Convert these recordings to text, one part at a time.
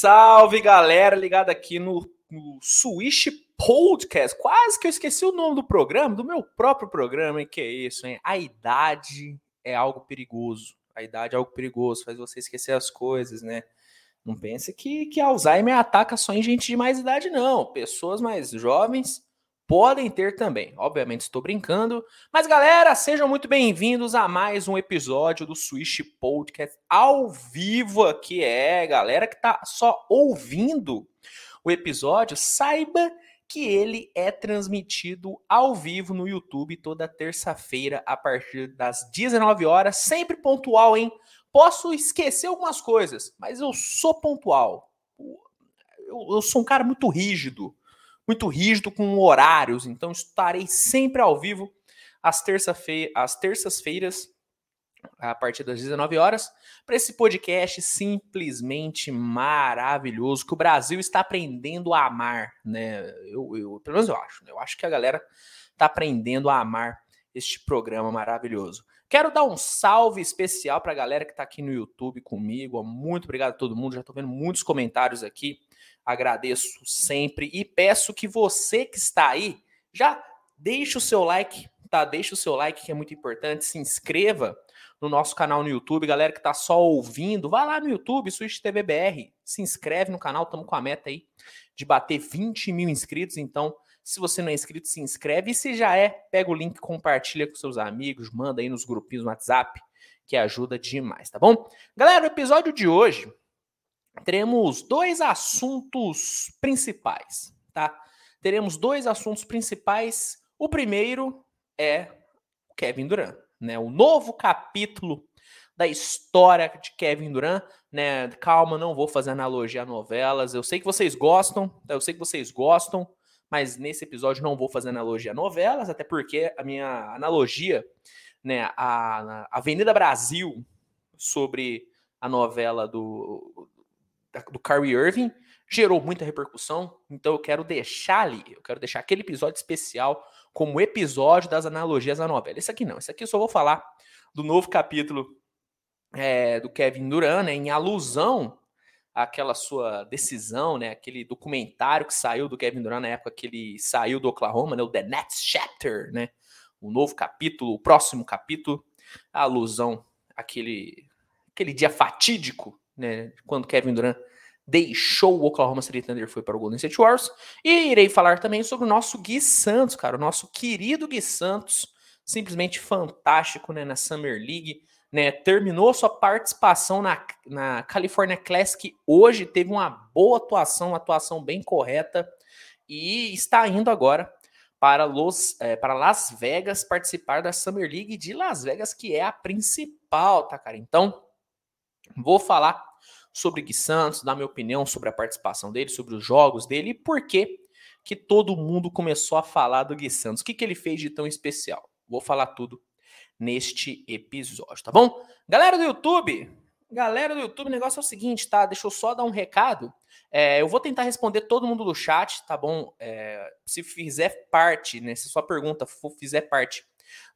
salve, galera, ligada aqui no, no Switch Podcast. Quase que eu esqueci o nome do programa, do meu próprio programa, hein? Que é isso, hein? A idade é algo perigoso. A idade é algo perigoso, faz você esquecer as coisas, né? Não pense que, que Alzheimer ataca só em gente de mais idade, não. Pessoas mais jovens podem ter também. Obviamente estou brincando, mas galera, sejam muito bem-vindos a mais um episódio do Switch Podcast ao vivo aqui. É, galera que tá só ouvindo o episódio, saiba que ele é transmitido ao vivo no YouTube toda terça-feira a partir das 19 horas, sempre pontual, hein? Posso esquecer algumas coisas, mas eu sou pontual. Eu, eu sou um cara muito rígido muito rígido com horários, então estarei sempre ao vivo às, terça-feira, às terças-feiras, a partir das 19 horas, para esse podcast simplesmente maravilhoso que o Brasil está aprendendo a amar, né? Eu, eu pelo menos eu acho, né? eu acho que a galera está aprendendo a amar este programa maravilhoso. Quero dar um salve especial para a galera que está aqui no YouTube comigo. Muito obrigado a todo mundo. Já estou vendo muitos comentários aqui agradeço sempre e peço que você que está aí já deixe o seu like, tá? Deixe o seu like que é muito importante, se inscreva no nosso canal no YouTube, galera que está só ouvindo, vai lá no YouTube, Switch TV BR, se inscreve no canal, estamos com a meta aí de bater 20 mil inscritos, então se você não é inscrito, se inscreve. E se já é, pega o link, compartilha com seus amigos, manda aí nos grupinhos no WhatsApp, que ajuda demais, tá bom? Galera, o episódio de hoje teremos dois assuntos principais, tá? Teremos dois assuntos principais. O primeiro é o Kevin Durant, né? O novo capítulo da história de Kevin Durant, né? Calma, não vou fazer analogia a novelas. Eu sei que vocês gostam, tá? eu sei que vocês gostam, mas nesse episódio não vou fazer analogia a novelas, até porque a minha analogia, né, a Avenida Brasil sobre a novela do do Kyrie Irving gerou muita repercussão, então eu quero deixar ali, eu quero deixar aquele episódio especial como episódio das analogias à novela. Esse aqui não, esse aqui eu só vou falar do novo capítulo é, do Kevin Durant, né, em alusão àquela sua decisão, né, aquele documentário que saiu do Kevin Durant na época que ele saiu do Oklahoma, né, o The Next Chapter, né, o novo capítulo, o próximo capítulo, a alusão àquele, aquele dia fatídico né, quando Kevin Durant deixou o Oklahoma City Thunder foi para o Golden State Warriors. E irei falar também sobre o nosso Gui Santos, cara, o nosso querido Gui Santos, simplesmente fantástico né, na Summer League. Né, terminou sua participação na, na California Classic hoje, teve uma boa atuação, uma atuação bem correta, e está indo agora para, Los, é, para Las Vegas participar da Summer League de Las Vegas, que é a principal, tá, cara? Então, vou falar sobre Gui Santos, dar minha opinião sobre a participação dele, sobre os jogos dele e por que que todo mundo começou a falar do Gui Santos. O que, que ele fez de tão especial? Vou falar tudo neste episódio, tá bom? Galera do YouTube, galera do YouTube, o negócio é o seguinte, tá? Deixa eu só dar um recado. É, eu vou tentar responder todo mundo do chat, tá bom? É, se fizer parte, né? Se sua pergunta for, fizer parte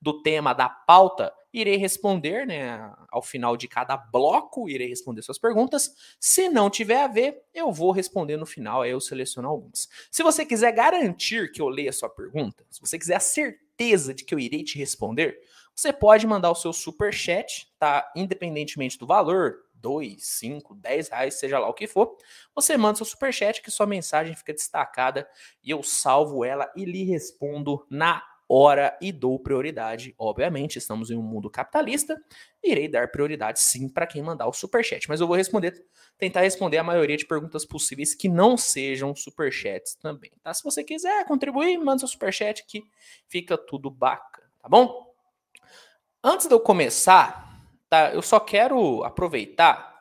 do tema da pauta, irei responder, né, ao final de cada bloco, irei responder suas perguntas. Se não tiver a ver, eu vou responder no final, aí eu seleciono algumas. Se você quiser garantir que eu leia a sua pergunta, se você quiser a certeza de que eu irei te responder, você pode mandar o seu super chat, tá? Independentemente do valor, 2, 5, 10 reais, seja lá o que for, você manda seu superchat que sua mensagem fica destacada e eu salvo ela e lhe respondo na hora e dou prioridade. Obviamente, estamos em um mundo capitalista, irei dar prioridade sim para quem mandar o superchat, mas eu vou responder, tentar responder a maioria de perguntas possíveis que não sejam superchats também, tá? Se você quiser contribuir, manda seu superchat que fica tudo bacana, tá bom? Antes de eu começar, tá? Eu só quero aproveitar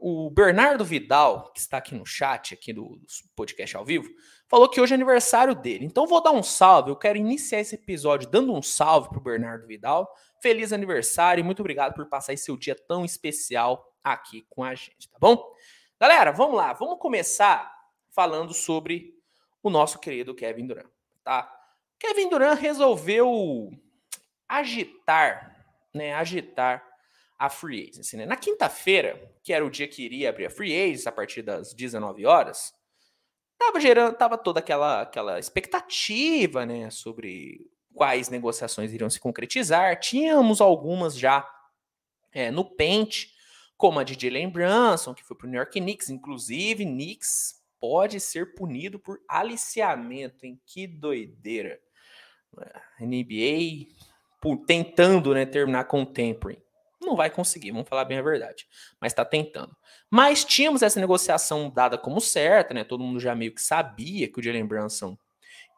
o Bernardo Vidal, que está aqui no chat aqui do podcast ao vivo, falou que hoje é aniversário dele. Então vou dar um salve. Eu quero iniciar esse episódio dando um salve para o Bernardo Vidal. Feliz aniversário e muito obrigado por passar esse seu dia tão especial aqui com a gente, tá bom? Galera, vamos lá. Vamos começar falando sobre o nosso querido Kevin Durant, tá? Kevin Durant resolveu agitar, né, agitar a free agency. Né? Na quinta-feira, que era o dia que iria abrir a free agency, a partir das 19 horas, tava gerando, tava toda aquela, aquela expectativa, né, sobre quais negociações iriam se concretizar. Tínhamos algumas já é, no pente, como a de Jalen Brunson, que foi para o New York Knicks, inclusive Knicks pode ser punido por aliciamento, em que doideira. NBA tentando né, terminar com o tampering. Não vai conseguir, vamos falar bem a verdade. Mas está tentando. Mas tínhamos essa negociação dada como certa, né? Todo mundo já meio que sabia que o Jalen Brunson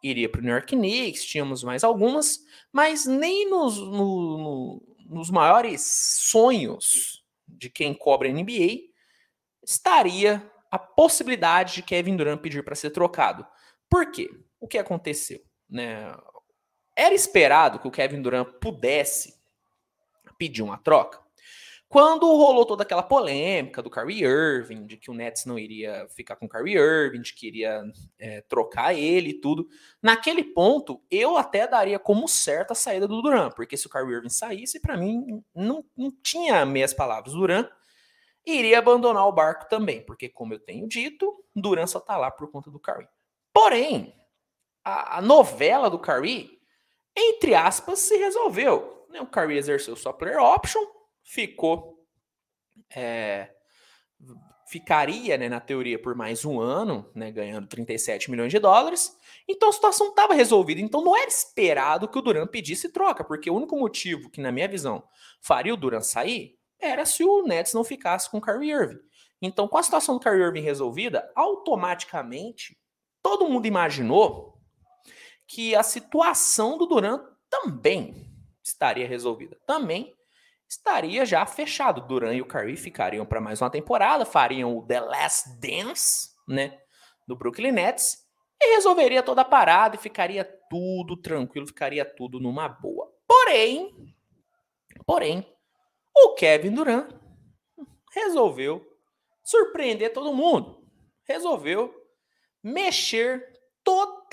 iria para o New York Knicks, tínhamos mais algumas, mas nem nos, no, no, nos maiores sonhos de quem cobra NBA estaria a possibilidade de Kevin Durant pedir para ser trocado. Por quê? O que aconteceu? Né? Era esperado que o Kevin Durant pudesse pedir uma troca. Quando rolou toda aquela polêmica do Kyrie Irving, de que o Nets não iria ficar com o Kyrie Irving, de que iria é, trocar ele e tudo, naquele ponto eu até daria como certa a saída do Duran, porque se o Kyrie Irving saísse, para mim não, não tinha meias palavras. Duran iria abandonar o barco também, porque como eu tenho dito, Duran só tá lá por conta do Kyrie. Porém, a, a novela do Kyrie, entre aspas, se resolveu. Né? O Kyrie exerceu sua player option, ficou. É, ficaria, né, na teoria, por mais um ano, né, ganhando 37 milhões de dólares. Então a situação estava resolvida. Então não era esperado que o Duran pedisse troca, porque o único motivo que, na minha visão, faria o Duran sair era se o Nets não ficasse com o Kyrie Irving. Então, com a situação do Kyrie Irving resolvida, automaticamente todo mundo imaginou que a situação do Duran também estaria resolvida. Também estaria já fechado. Duran e o Curry ficariam para mais uma temporada, fariam o The Last Dance, né, do Brooklyn Nets e resolveria toda a parada e ficaria tudo tranquilo, ficaria tudo numa boa. Porém, porém, o Kevin Durant resolveu surpreender todo mundo. Resolveu mexer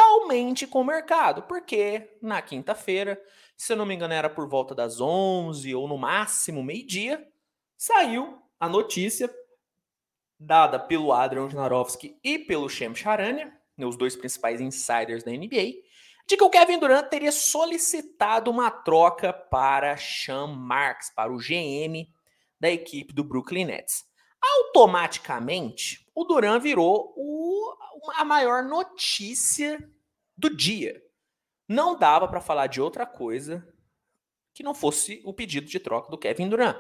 totalmente com o mercado, porque na quinta-feira se eu não me engano era por volta das 11 ou no máximo meio-dia, saiu a notícia dada pelo Adrian Janarowski e pelo Shem Charania, né, os dois principais insiders da NBA, de que o Kevin Durant teria solicitado uma troca para Sean Marks, para o GM da equipe do Brooklyn Nets. Automaticamente, o Durant virou o, a maior notícia do dia não dava para falar de outra coisa que não fosse o pedido de troca do Kevin Durant.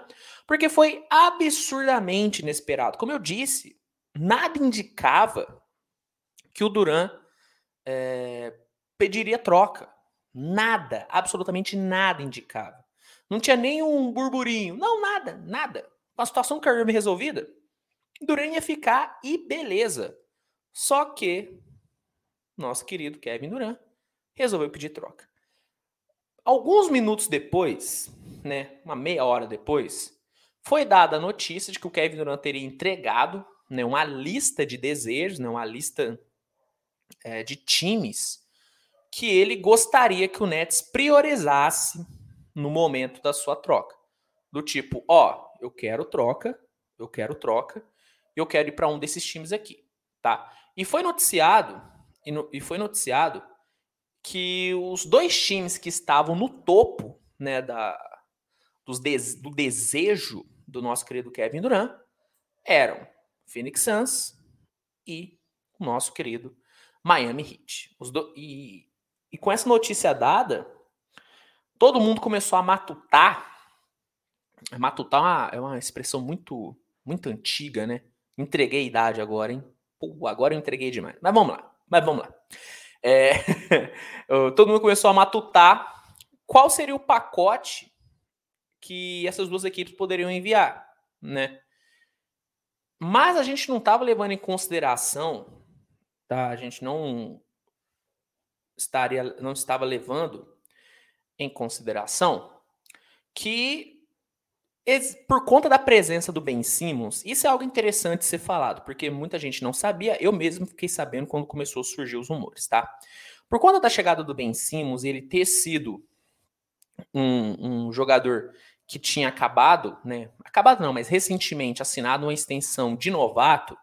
Porque foi absurdamente inesperado. Como eu disse, nada indicava que o Durant é, pediria troca. Nada, absolutamente nada indicava. Não tinha nenhum burburinho. Não, nada, nada. Com a situação do Kyrie resolvida, Durant ia ficar e beleza. Só que nosso querido Kevin Durant resolveu pedir troca. Alguns minutos depois, né, uma meia hora depois, foi dada a notícia de que o Kevin Durant teria entregado né, uma lista de desejos, né, uma lista é, de times que ele gostaria que o Nets priorizasse no momento da sua troca. Do tipo, ó, eu quero troca, eu quero troca, eu quero ir para um desses times aqui, tá? E foi noticiado, e, no, e foi noticiado que os dois times que estavam no topo né, da, dos do desejo do nosso querido Kevin Durant eram Phoenix Suns e o nosso querido Miami Heat. Do, e, e com essa notícia dada, todo mundo começou a matutar. Matutar é uma, é uma expressão muito, muito antiga, né? Entreguei a idade agora, hein? Pô, agora eu entreguei demais. Mas vamos lá. Mas vamos lá. É, todo mundo começou a matutar qual seria o pacote que essas duas equipes poderiam enviar, né? Mas a gente não estava levando em consideração, tá? A gente não estaria, não estava levando em consideração que por conta da presença do Ben Simmons, isso é algo interessante ser falado, porque muita gente não sabia, eu mesmo fiquei sabendo quando começou a surgir os rumores, tá? Por conta da chegada do Ben Simmons, ele ter sido um, um jogador que tinha acabado, né? Acabado não, mas recentemente assinado uma extensão de novato,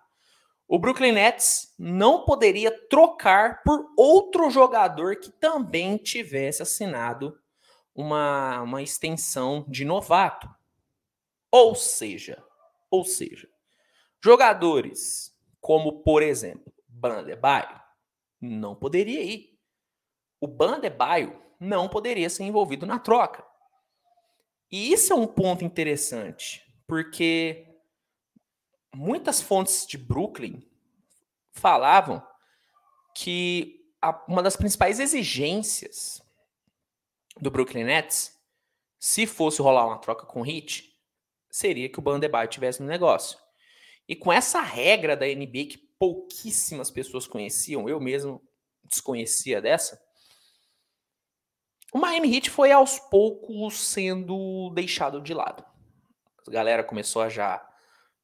o Brooklyn Nets não poderia trocar por outro jogador que também tivesse assinado uma, uma extensão de novato. Ou seja, ou seja, jogadores como, por exemplo, Bandebaio não poderia ir. O Bandebaio não poderia ser envolvido na troca. E isso é um ponto interessante, porque muitas fontes de Brooklyn falavam que uma das principais exigências do Brooklyn Nets, se fosse rolar uma troca com o Heat, seria que o Bandebaio tivesse no negócio. E com essa regra da NBA que pouquíssimas pessoas conheciam, eu mesmo desconhecia dessa, o Miami Heat foi aos poucos sendo deixado de lado. A galera começou a já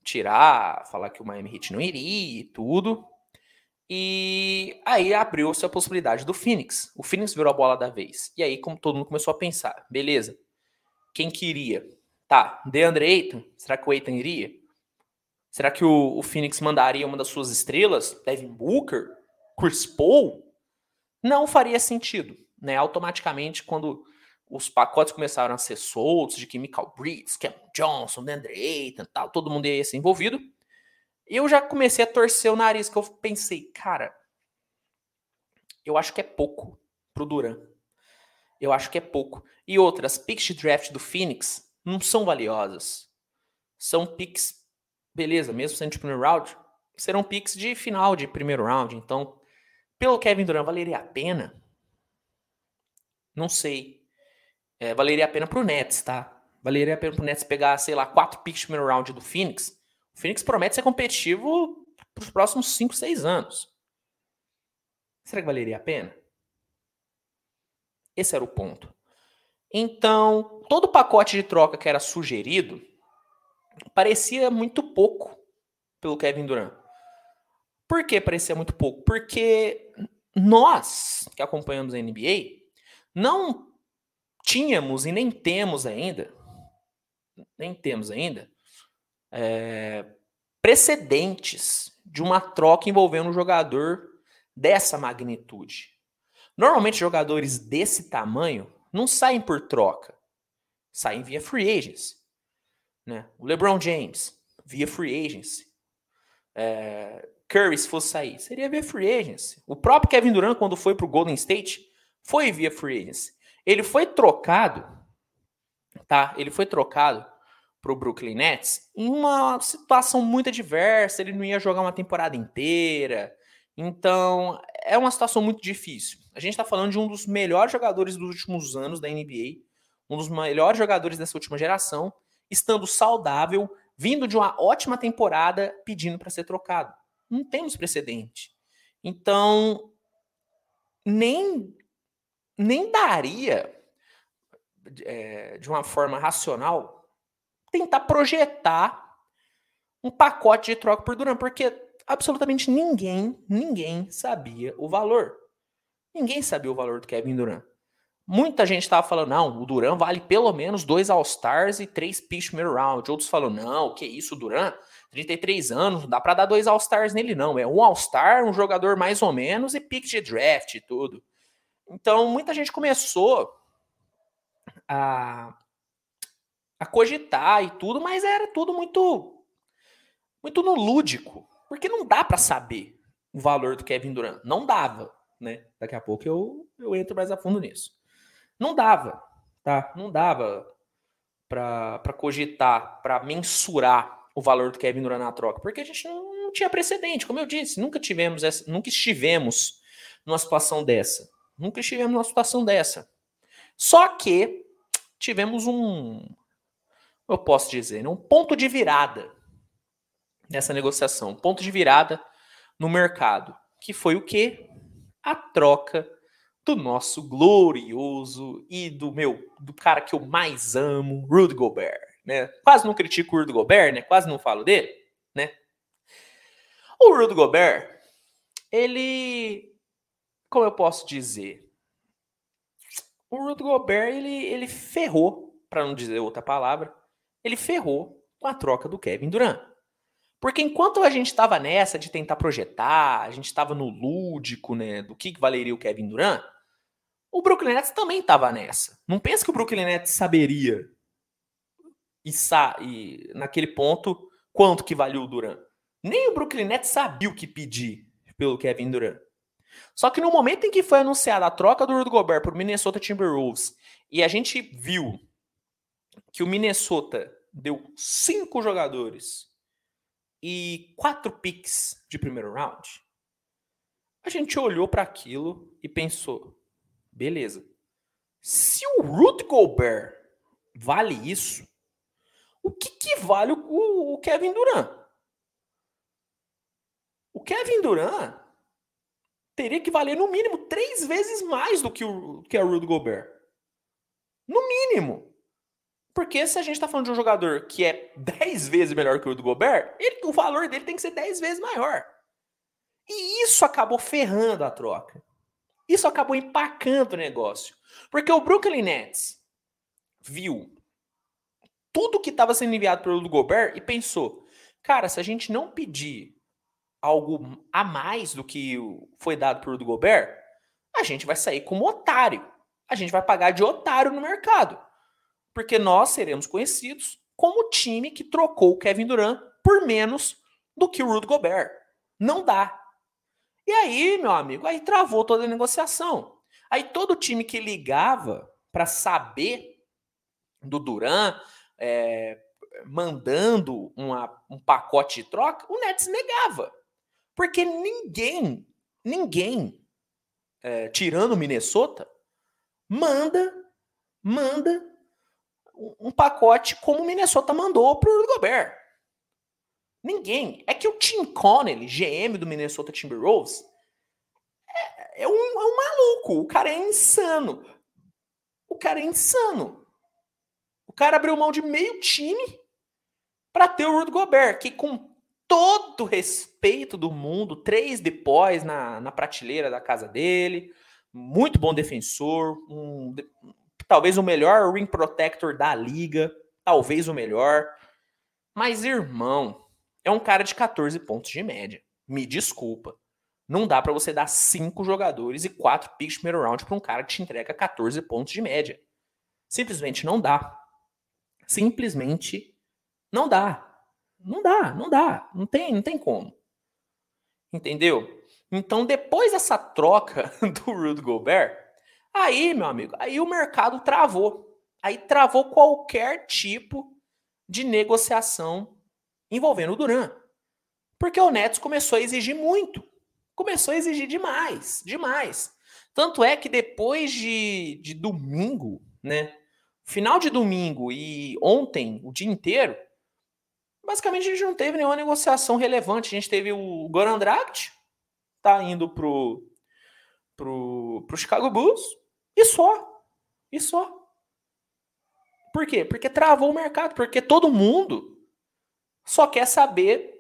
tirar, falar que o Miami Heat não iria e tudo. E aí abriu-se a possibilidade do Phoenix. O Phoenix virou a bola da vez. E aí, como todo mundo começou a pensar, beleza, quem queria? Tá, DeAndre Ayton, será que o Ayton iria? Será que o, o Phoenix mandaria uma das suas estrelas, Devin Booker, Chris Paul? Não faria sentido, né? Automaticamente, quando os pacotes começaram a ser soltos de que Michael Bridges, Cam Johnson, DeAndre Ayton, tal, todo mundo ia ser envolvido. Eu já comecei a torcer o nariz, que eu pensei, cara, eu acho que é pouco pro Duran. Eu acho que é pouco. E outras, picks de draft do Phoenix não são valiosas. São picks, beleza, mesmo sendo de primeiro round, serão picks de final de primeiro round. Então, pelo Kevin Durant, valeria a pena? Não sei. É, valeria a pena pro Nets, tá? Valeria a pena pro Nets pegar, sei lá, quatro picks de primeiro round do Phoenix. O Phoenix promete ser competitivo pros próximos 5, 6 anos. Será que valeria a pena? Esse era o ponto. Então, todo o pacote de troca que era sugerido parecia muito pouco pelo Kevin Durant. Por que parecia muito pouco? Porque nós que acompanhamos a NBA não tínhamos e nem temos ainda, nem temos ainda, é, precedentes de uma troca envolvendo um jogador dessa magnitude. Normalmente, jogadores desse tamanho não saem por troca, saem via free agents. Né? O LeBron James, via free agency. É, Curry, se fosse sair, seria via free agency. O próprio Kevin Durant, quando foi para o Golden State, foi via free agency. Ele foi trocado, tá? Ele foi trocado para o Brooklyn Nets em uma situação muito adversa. Ele não ia jogar uma temporada inteira. Então, é uma situação muito difícil. A gente está falando de um dos melhores jogadores dos últimos anos da NBA, um dos melhores jogadores dessa última geração, estando saudável, vindo de uma ótima temporada, pedindo para ser trocado. Não temos precedente. Então, nem, nem daria, é, de uma forma racional, tentar projetar um pacote de troca por Duran, porque absolutamente ninguém, ninguém sabia o valor. Ninguém sabia o valor do Kevin Durant. Muita gente estava falando, não, o Duran vale pelo menos dois All-Stars e três picks primeiro round. Outros falam, não, que isso, o Duran, 33 anos, não dá para dar dois All-Stars nele, não. É um All-Star, um jogador mais ou menos e pick de draft e tudo. Então, muita gente começou a, a cogitar e tudo, mas era tudo muito, muito no lúdico. Porque não dá para saber o valor do Kevin Durant. Não dava né? Daqui a pouco eu, eu entro mais a fundo nisso. Não dava, tá? Não dava para cogitar, para mensurar o valor do Kevin Durant na troca, porque a gente não, não, tinha precedente, como eu disse, nunca tivemos essa, nunca estivemos numa situação dessa. Nunca estivemos numa situação dessa. Só que tivemos um, eu posso dizer, né? um ponto de virada nessa negociação, ponto de virada no mercado, que foi o que a troca do nosso glorioso e do meu, do cara que eu mais amo, Rudy Gobert, né? Quase não critico o Rudy Gobert, né? Quase não falo dele, né? O Rudy Gobert, ele, como eu posso dizer, o Rudy Gobert ele, ele ferrou para não dizer outra palavra, ele ferrou com a troca do Kevin Durant. Porque enquanto a gente estava nessa de tentar projetar, a gente estava no lúdico, né, do que valeria o Kevin Durant, o Brooklyn Nets também estava nessa. Não pensa que o Brooklyn Nets saberia e, sa e naquele ponto quanto que valia o Durant. Nem o Brooklyn Nets sabia o que pedir pelo Kevin Durant. Só que no momento em que foi anunciada a troca do Rudy Gobert para o Minnesota Timberwolves e a gente viu que o Minnesota deu cinco jogadores e quatro picks de primeiro round, a gente olhou para aquilo e pensou: beleza, se o Rudy Gobert vale isso, o que, que vale o, o Kevin Durant? O Kevin Durant teria que valer no mínimo três vezes mais do que o que é o Rudy Gobert. No mínimo. Porque se a gente está falando de um jogador que é 10 vezes melhor que o Rudy Gobert, ele, o valor dele tem que ser 10 vezes maior. E isso acabou ferrando a troca. Isso acabou empacando o negócio. Porque o Brooklyn Nets viu tudo que estava sendo enviado pelo Gobert e pensou: cara, se a gente não pedir algo a mais do que foi dado do Gobert, a gente vai sair como otário. A gente vai pagar de otário no mercado. Porque nós seremos conhecidos como o time que trocou o Kevin Durant por menos do que o Rudy Gobert. Não dá. E aí, meu amigo, aí travou toda a negociação. Aí todo time que ligava para saber do Durant, é, mandando uma, um pacote de troca, o Nets negava. Porque ninguém, ninguém, é, tirando o Minnesota, manda, manda um pacote como o Minnesota mandou para o Gobert. Ninguém. É que o Tim Connelly, GM do Minnesota Timberwolves, é, é, um, é um maluco. O cara é insano. O cara é insano. O cara abriu mão de meio time para ter o Rudy Gobert, que com todo respeito do mundo, três depois na, na prateleira da casa dele, muito bom defensor, um, talvez o melhor ring protector da liga, talvez o melhor. Mas, irmão, é um cara de 14 pontos de média. Me desculpa. Não dá para você dar cinco jogadores e quatro picks primeiro round para um cara que te entrega 14 pontos de média. Simplesmente não dá. Simplesmente não dá. Não dá, não dá. Não tem, não tem como. Entendeu? Então, depois dessa troca do Rudy Gobert, aí, meu amigo, aí o mercado travou. Aí travou qualquer tipo de negociação envolvendo o Duran. Porque o Nets começou a exigir muito. Começou a exigir demais, demais. Tanto é que depois de, de domingo, né? Final de domingo e ontem, o dia inteiro, basicamente a gente não teve nenhuma negociação relevante. A gente teve o Goran Dragic, tá indo pro, pro, pro Chicago Bulls, e só. E só. Por quê? Porque travou o mercado, porque todo mundo só quer saber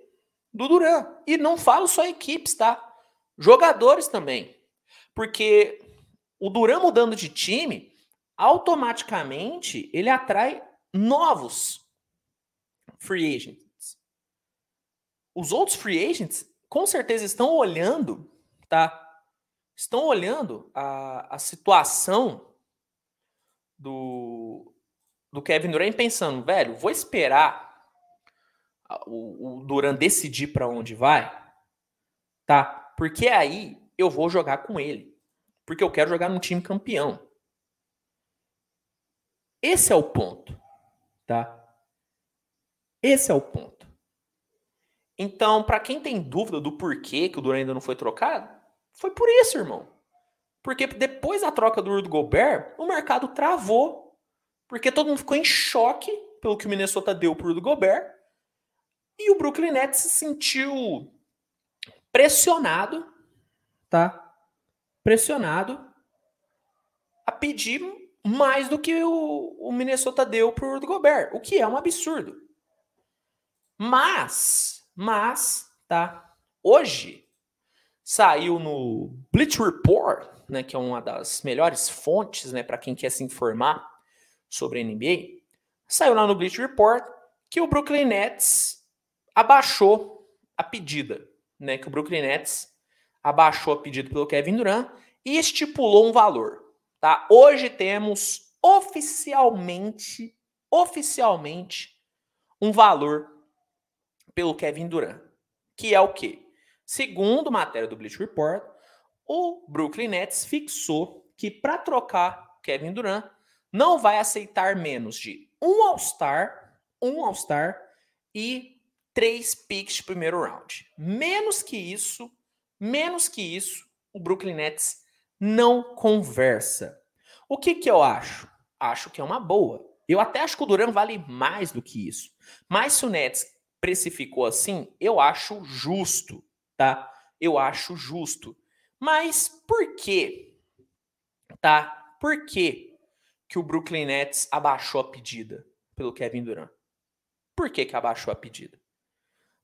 do Duran. E não falo só equipes, tá? Jogadores também. Porque o Duran mudando de time, automaticamente ele atrai novos free agents. Os outros free agents com certeza estão olhando, tá? Estão olhando a, a situação do, do Kevin Durant pensando, velho, vou esperar o, o Durant decidir para onde vai, tá? Porque aí eu vou jogar com ele. Porque eu quero jogar num time campeão. Esse é o ponto, tá? Esse é o ponto. Então, para quem tem dúvida do porquê que o Duran ainda não foi trocado, foi por isso, irmão. Porque depois da troca do Rudy Gobert, o mercado travou. Porque todo mundo ficou em choque pelo que o Minnesota deu pro Rudy Gobert. E o Brooklyn Nets se sentiu pressionado, tá? Pressionado a pedir mais do que o, o Minnesota deu pro Rudy Gobert, o que é um absurdo. Mas, mas, tá? Hoje saiu no Bleach Report, né, que é uma das melhores fontes, né, para quem quer se informar sobre a NBA. saiu lá no Bleach Report que o Brooklyn Nets abaixou a pedida, né? Que o Brooklyn Nets abaixou a pedida pelo Kevin Durant e estipulou um valor, tá? Hoje temos oficialmente, oficialmente, um valor pelo Kevin Durant, que é o quê? Segundo matéria do Bleach Report, o Brooklyn Nets fixou que para trocar Kevin Durant não vai aceitar menos de um All-Star, um All-Star e três picks de primeiro round. Menos que isso, menos que isso, o Brooklyn Nets não conversa. O que que eu acho? Acho que é uma boa. Eu até acho que o Duran vale mais do que isso. Mas se o Nets precificou assim, eu acho justo, tá? Eu acho justo. Mas por quê? Tá? Por quê que o Brooklyn Nets abaixou a pedida pelo Kevin Durant? Por que que abaixou a pedida?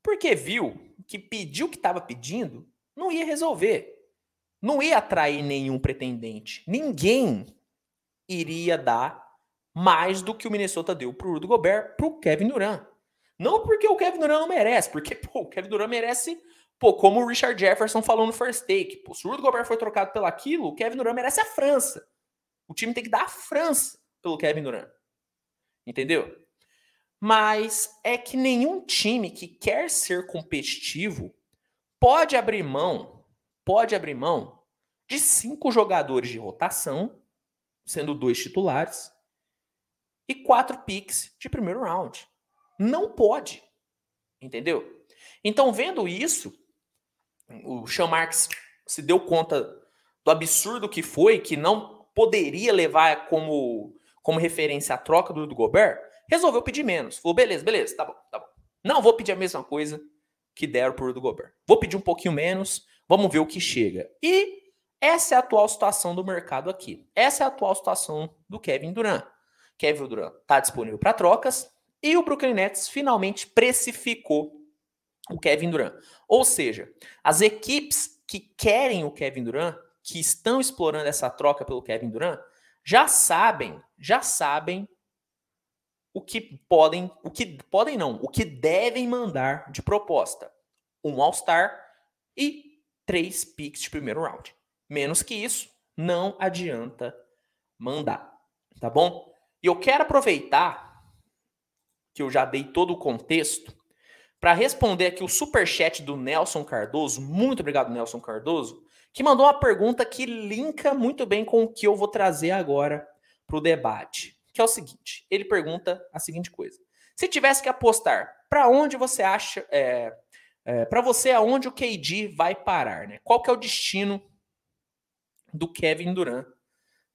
Porque viu que pedir o que estava pedindo não ia resolver. Não ia atrair nenhum pretendente. Ninguém iria dar mais do que o Minnesota deu pro Rudy Gobert pro Kevin Durant. Não porque o Kevin Durant não merece, porque pô, o Kevin Durant merece Pô, como o Richard Jefferson falou no first take, pô, se o Rudy Gobert foi trocado pelo aquilo, o Kevin Durant merece a França. O time tem que dar a França pelo Kevin Durant. Entendeu? Mas é que nenhum time que quer ser competitivo pode abrir mão, pode abrir mão de cinco jogadores de rotação, sendo dois titulares, e quatro picks de primeiro round. Não pode. Entendeu? Então, vendo isso, o Sean Marks se deu conta do absurdo que foi, que não poderia levar como, como referência a troca do, do Gobert, resolveu pedir menos. Falou, beleza, beleza, tá bom, tá bom. Não vou pedir a mesma coisa que deram por do Gobert. Vou pedir um pouquinho menos, vamos ver o que chega. E essa é a atual situação do mercado aqui. Essa é a atual situação do Kevin Durant. Kevin Durant está disponível para trocas e o Brooklyn Nets finalmente precificou o Kevin Durant. Ou seja, as equipes que querem o Kevin Durant, que estão explorando essa troca pelo Kevin Durant, já sabem, já sabem o que podem, o que podem não, o que devem mandar de proposta. Um All-Star e três picks de primeiro round. Menos que isso, não adianta mandar, tá bom? E eu quero aproveitar que eu já dei todo o contexto para responder aqui o super chat do Nelson Cardoso. Muito obrigado, Nelson Cardoso, que mandou uma pergunta que linka muito bem com o que eu vou trazer agora para o debate, que é o seguinte: ele pergunta a seguinte coisa: se tivesse que apostar, para onde você acha, é, é, para você, aonde o KD vai parar, né? Qual que é o destino do Kevin Durant,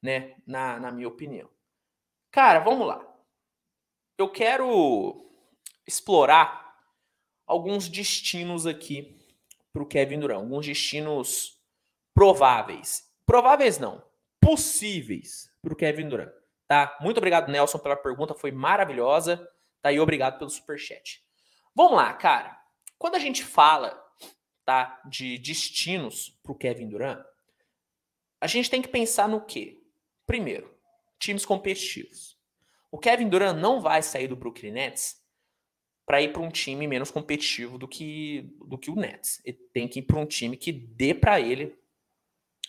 né? Na, na minha opinião. Cara, vamos lá. Eu quero explorar alguns destinos aqui para o Kevin Durant, alguns destinos prováveis. Prováveis não, possíveis para o Kevin Durant. Tá? Muito obrigado, Nelson, pela pergunta, foi maravilhosa. Tá aí, obrigado pelo super chat. Vamos lá, cara. Quando a gente fala, tá, de destinos para o Kevin Durant, a gente tem que pensar no quê? Primeiro, times competitivos. O Kevin Durant não vai sair do Brooklyn Nets para ir para um time menos competitivo do que, do que o Nets. Ele tem que ir para um time que dê para ele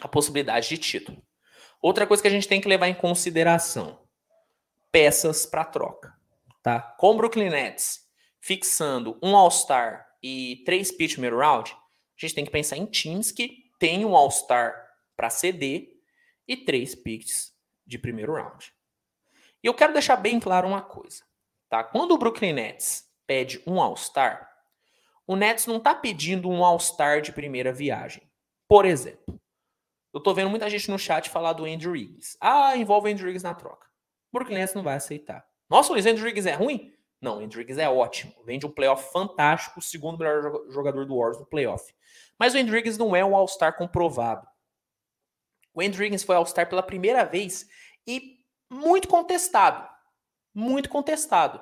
a possibilidade de título. Outra coisa que a gente tem que levar em consideração: peças para troca. Tá? Com o Brooklyn Nets fixando um All-Star e três pitch middle round, a gente tem que pensar em times que têm um All-Star para ceder e três picks de primeiro round. E eu quero deixar bem claro uma coisa. Tá? Quando o Brooklyn Nets pede um All-Star, o Nets não está pedindo um All-Star de primeira viagem. Por exemplo, eu estou vendo muita gente no chat falar do Andrew Wiggins. Ah, envolve o Andrew Wiggins na troca. O Brooklyn Nets não vai aceitar. Nossa, o Andrew Wiggins é ruim? Não, Andrew Wiggins é ótimo. Vem de um playoff fantástico, o segundo melhor jogador do Warriors no playoff. Mas o Andrew Wiggins não é um All-Star comprovado. O Andrew Wiggins foi All-Star pela primeira vez e muito contestado. Muito contestado.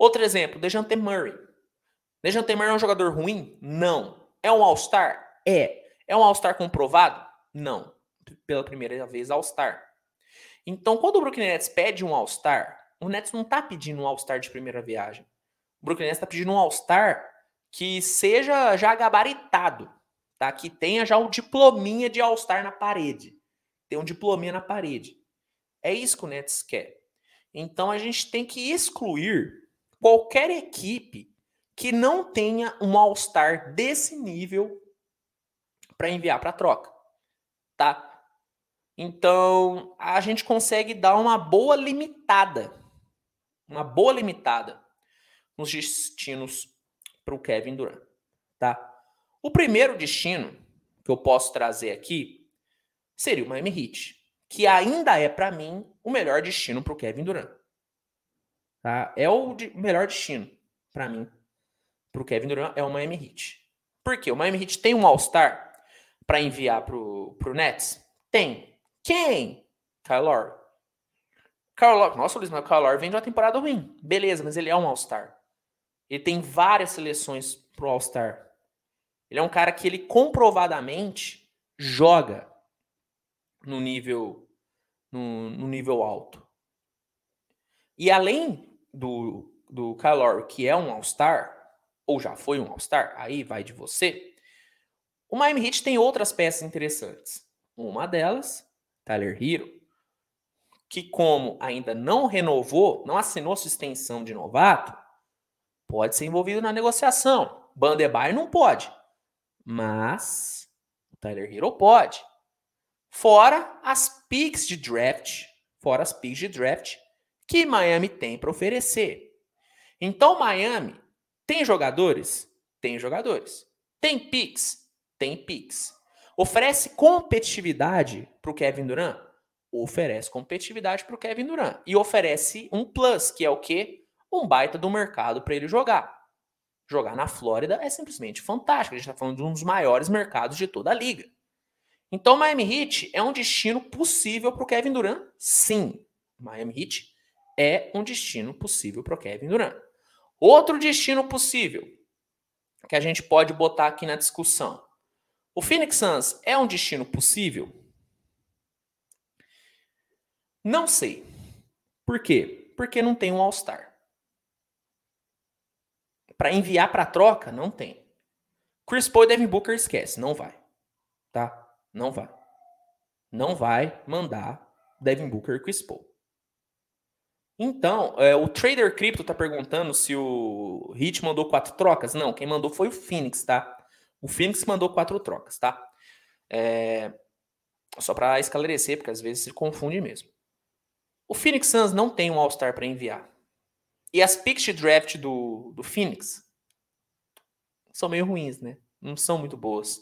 Outro exemplo, Dejante Murray. Dejante Murray é um jogador ruim? Não. É um All-Star? É. É um All-Star comprovado? Não. Pela primeira vez All-Star. Então, quando o Brooklyn Nets pede um All-Star, o Nets não tá pedindo um All-Star de primeira viagem. O Brooklyn Nets tá pedindo um All-Star que seja já gabaritado, tá? Que tenha já um diplominha de All-Star na parede. Tem um diplominha na parede. É isso que o Nets quer. Então a gente tem que excluir qualquer equipe que não tenha um All-Star desse nível para enviar para troca, tá? Então, a gente consegue dar uma boa limitada, uma boa limitada nos destinos para o Kevin Durant, tá? O primeiro destino que eu posso trazer aqui seria o Miami Heat, que ainda é para mim o melhor destino para o Kevin Durant. Tá? É o de, melhor destino para mim para o Kevin Durant é o Miami Heat. Por quê? O Miami Heat tem um All-Star para enviar para o Nets? Tem. Quem? Kyle Lowry. Nossa, Luiz, mas o Kyle vem de uma temporada ruim. Beleza, mas ele é um All-Star. Ele tem várias seleções pro All-Star. Ele é um cara que ele comprovadamente joga no nível no, no nível alto. E além do, do Lowry, que é um All-Star, ou já foi um All-Star, aí vai de você, o Miami Heat tem outras peças interessantes. Uma delas Tyler Hero, que como ainda não renovou, não assinou sua extensão de novato, pode ser envolvido na negociação. Bandebaio não pode, mas o Tyler Hero pode. Fora as picks de draft, fora as picks de draft que Miami tem para oferecer. Então Miami tem jogadores? Tem jogadores. Tem picks? Tem picks. Oferece competitividade para o Kevin Durant? Oferece competitividade para o Kevin Durant. E oferece um plus, que é o quê? Um baita do mercado para ele jogar. Jogar na Flórida é simplesmente fantástico. A gente está falando de um dos maiores mercados de toda a liga. Então, Miami Heat é um destino possível para o Kevin Durant? Sim. Miami Heat é um destino possível para o Kevin Durant. Outro destino possível que a gente pode botar aqui na discussão o Phoenix Suns é um destino possível? Não sei. Por quê? Porque não tem um All-Star. Para enviar para troca, não tem. Chris Paul e Devin Booker esquece, não vai. Tá? Não vai. Não vai mandar Devin Booker e Chris Paul. Então, é, o Trader Crypto tá perguntando se o Hit mandou quatro trocas. Não, quem mandou foi o Phoenix, tá? O Phoenix mandou quatro trocas, tá? É... Só para esclarecer, porque às vezes se confunde mesmo. O Phoenix Suns não tem um All-Star para enviar. E as picks de draft do, do Phoenix são meio ruins, né? Não são muito boas.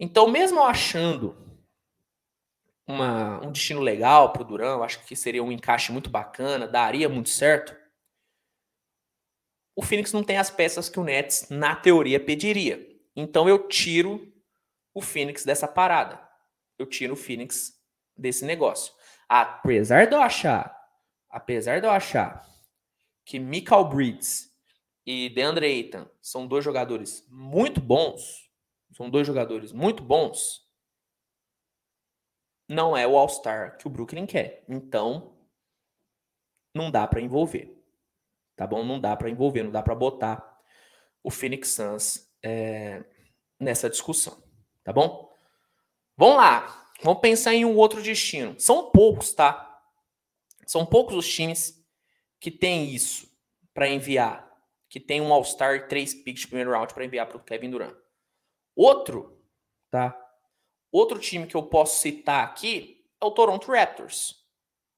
Então, mesmo achando uma, um destino legal para o Durão, acho que seria um encaixe muito bacana, daria muito certo. O Phoenix não tem as peças que o Nets, na teoria, pediria. Então eu tiro o Phoenix dessa parada. Eu tiro o Phoenix desse negócio. Apesar de eu achar, apesar de eu achar que Michael Bridges e DeAndre Ayton são dois jogadores muito bons, são dois jogadores muito bons, não é o All-Star que o Brooklyn quer. Então, não dá para envolver. Tá bom? Não dá para envolver, não dá para botar o Phoenix Suns é, nessa discussão, tá bom? Vamos lá, vamos pensar em um outro destino. São poucos, tá? São poucos os times que têm isso para enviar, que tem um All-Star três picks de primeiro round para enviar para o Kevin Durant. Outro, tá? Outro time que eu posso citar aqui é o Toronto Raptors.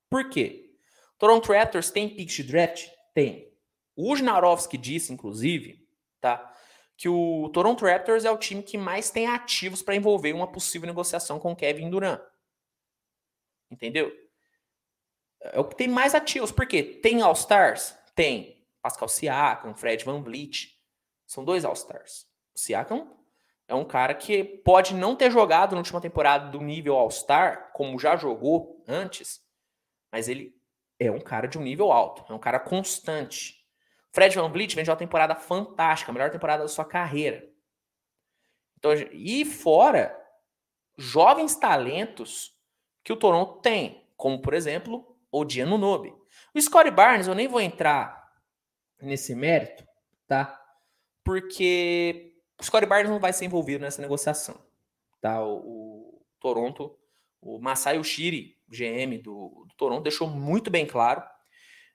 Por quê? Toronto Raptors tem picks de draft? Tem. O Ujnarowski disse, inclusive, tá? que o Toronto Raptors é o time que mais tem ativos para envolver uma possível negociação com Kevin Durant. Entendeu? É o que tem mais ativos. Por quê? Tem All-Stars? Tem. Pascal Siakam, Fred Van Vliet. São dois All-Stars. O Siakam é um cara que pode não ter jogado na última temporada do nível All-Star, como já jogou antes, mas ele é um cara de um nível alto, é um cara constante. Fred Van Vliet vem de uma temporada fantástica, a melhor temporada da sua carreira. Então, e fora jovens talentos que o Toronto tem, como por exemplo o Diano Nobe. O Scottie Barnes, eu nem vou entrar nesse mérito, tá? Porque o Scottie Barnes não vai ser envolvido nessa negociação, tá? O, o Toronto, o Masai Ushiri, GM do, do Toronto, deixou muito bem claro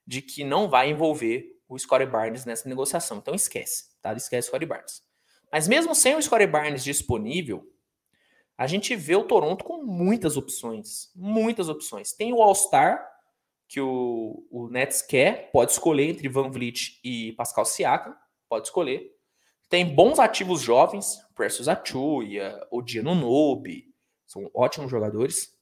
de que não vai envolver o Scottie Barnes nessa negociação. Então esquece, tá? Esquece o Scottie Barnes. Mas mesmo sem o Scottie Barnes disponível, a gente vê o Toronto com muitas opções. Muitas opções. Tem o All-Star, que o, o Nets quer, pode escolher entre Van Vliet e Pascal Siakam, pode escolher. Tem bons ativos jovens, Precious Achuia, Odiano Nobe, são ótimos jogadores.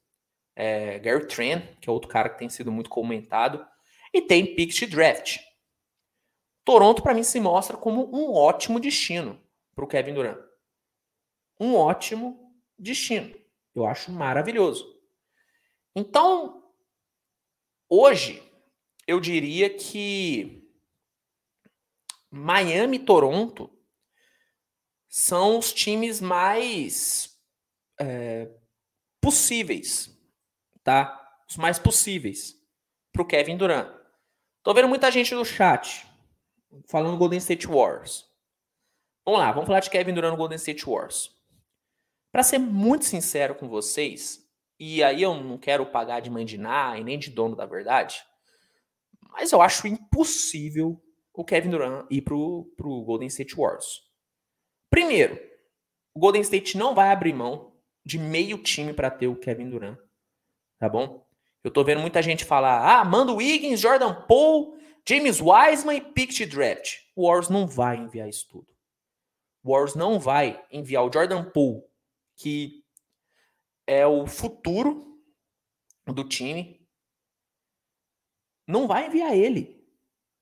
É, Gary Trent, que é outro cara que tem sido muito comentado. E tem pick draft. Toronto, para mim, se mostra como um ótimo destino para o Kevin Durant. Um ótimo destino. Eu acho maravilhoso. Então, hoje, eu diria que Miami e Toronto são os times mais é, possíveis, tá? Os mais possíveis para o Kevin Durant. Tô vendo muita gente no chat falando Golden State Wars. Vamos lá, vamos falar de Kevin Durant no Golden State Wars. Para ser muito sincero com vocês, e aí eu não quero pagar de mandinar e nem de dono da verdade, mas eu acho impossível o Kevin Durant ir pro, pro Golden State Wars. Primeiro, o Golden State não vai abrir mão de meio time para ter o Kevin Durant, tá bom? Eu tô vendo muita gente falar: "Ah, manda o Wiggins, Jordan Poole James Wiseman e Picked Draft. O Warriors não vai enviar isso tudo. O Warriors não vai enviar o Jordan Poole, que é o futuro do time. Não vai enviar ele.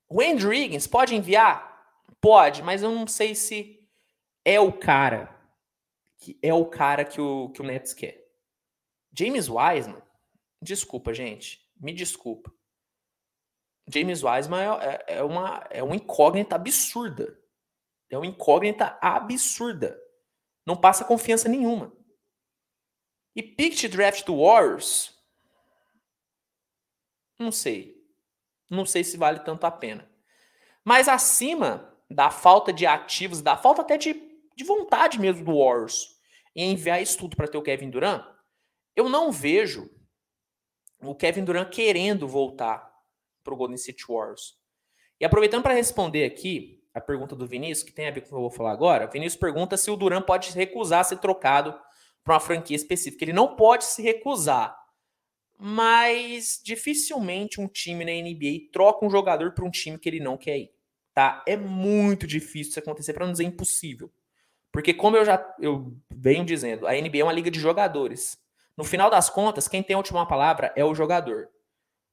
O Andrew Higgins pode enviar? Pode, mas eu não sei se é o cara que é o cara que o, que o Nets quer. James Wiseman, desculpa, gente, me desculpa. James Wiseman é, é, é, uma, é uma incógnita absurda. É uma incógnita absurda. Não passa confiança nenhuma. E pick draft do Warriors, não sei. Não sei se vale tanto a pena. Mas acima da falta de ativos, da falta até de, de vontade mesmo do Warriors em enviar isso tudo para ter o Kevin Durant, eu não vejo o Kevin Durant querendo voltar para o Golden State Warriors. E aproveitando para responder aqui a pergunta do Vinícius, que tem a ver com o que eu vou falar agora, Vinícius pergunta se o Duran pode recusar ser trocado para uma franquia específica. Ele não pode se recusar, mas dificilmente um time na NBA troca um jogador para um time que ele não quer ir. Tá? É muito difícil isso acontecer, para não dizer impossível. Porque como eu já eu venho dizendo, a NBA é uma liga de jogadores. No final das contas, quem tem a última palavra é o jogador.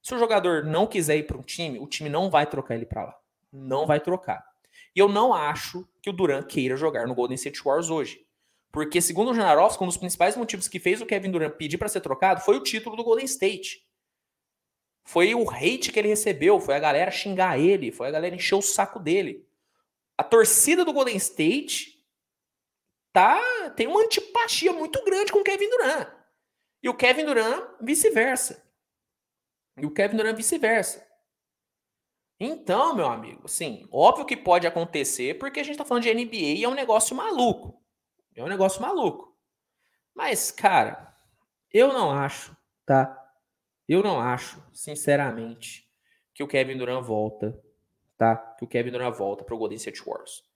Se o jogador não quiser ir para um time, o time não vai trocar ele para lá. Não vai trocar. E eu não acho que o Durant queira jogar no Golden State Warriors hoje. Porque, segundo o Janarovski, um dos principais motivos que fez o Kevin Durant pedir para ser trocado foi o título do Golden State. Foi o hate que ele recebeu, foi a galera xingar ele, foi a galera encher o saco dele. A torcida do Golden State tá tem uma antipatia muito grande com o Kevin Durant. E o Kevin Durant vice-versa. E o Kevin Durant vice-versa. Então, meu amigo, sim, óbvio que pode acontecer, porque a gente tá falando de NBA e é um negócio maluco. É um negócio maluco. Mas, cara, eu não acho, tá? Eu não acho, sinceramente, que o Kevin Durant volta, tá? Que o Kevin Durant volta pro Golden State Warriors.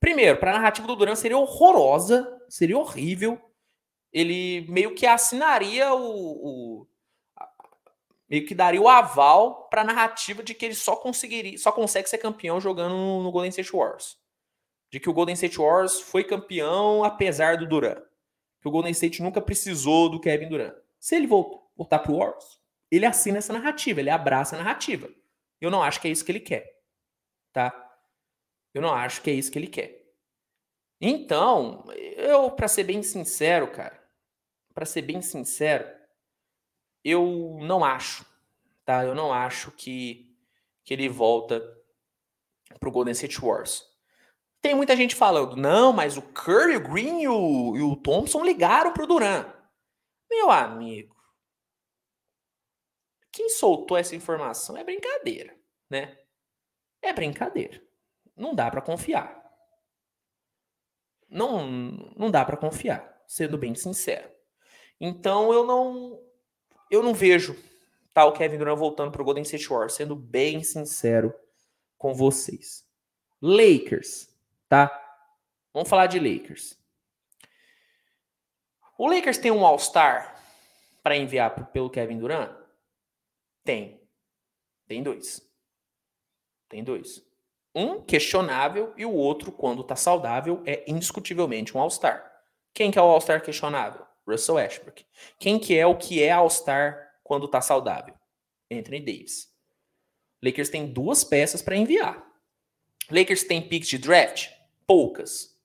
Primeiro, para a narrativa do Durant seria horrorosa, seria horrível. Ele meio que assinaria o, o meio que daria o aval para a narrativa de que ele só conseguiria, só consegue ser campeão jogando no, Golden State Warriors. De que o Golden State Warriors foi campeão apesar do Durant. Que o Golden State nunca precisou do Kevin Durant. Se ele voltar, voltar pro Warriors, ele assina essa narrativa, ele abraça a narrativa. Eu não acho que é isso que ele quer. Tá? Eu não acho que é isso que ele quer. Então, eu, para ser bem sincero, cara, para ser bem sincero, eu não acho, tá? Eu não acho que, que ele volta pro Golden State Wars. Tem muita gente falando, não, mas o Curry, o Green e o, e o Thompson ligaram pro Duran. Meu amigo, Quem soltou essa informação é brincadeira, né? É brincadeira. Não dá para confiar. Não, não dá para confiar, sendo bem sincero. Então eu não eu não vejo tá o Kevin Durant voltando pro Golden State Warriors, sendo bem sincero com vocês. Lakers, tá? Vamos falar de Lakers. O Lakers tem um All-Star para enviar pelo Kevin Durant? Tem. Tem dois. Tem dois. Um questionável e o outro, quando tá saudável, é indiscutivelmente um All-Star. Quem que é o All-Star questionável? Russell Westbrook. Quem que é o que é All-Star quando tá saudável? Anthony Davis. Lakers tem duas peças para enviar. Lakers tem picks de draft? Poucas.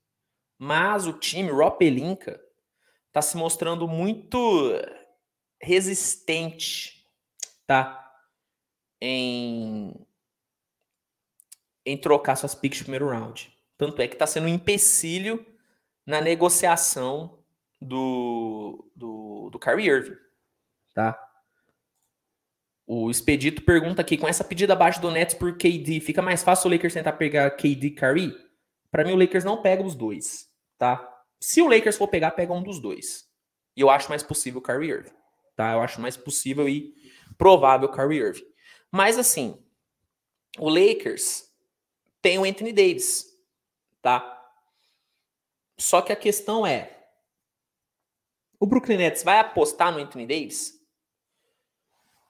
Mas o time, Rob Pelinka, tá se mostrando muito resistente, tá? Em, em trocar suas picks de primeiro round. Tanto é que tá sendo um empecilho na negociação do, do, do Kyrie Irving, tá? O Expedito pergunta aqui, com essa pedida abaixo do Nets por KD, fica mais fácil o Lakers tentar pegar KD Curry? Para mim o Lakers não pega os dois, tá? Se o Lakers for pegar, pega um dos dois. E eu acho mais possível o Kyrie Irving, tá? Eu acho mais possível e provável o Kyrie Irving. Mas assim, o Lakers tem o Anthony Davis, tá? Só que a questão é, o Brooklyn Nets vai apostar no Anthony Davis?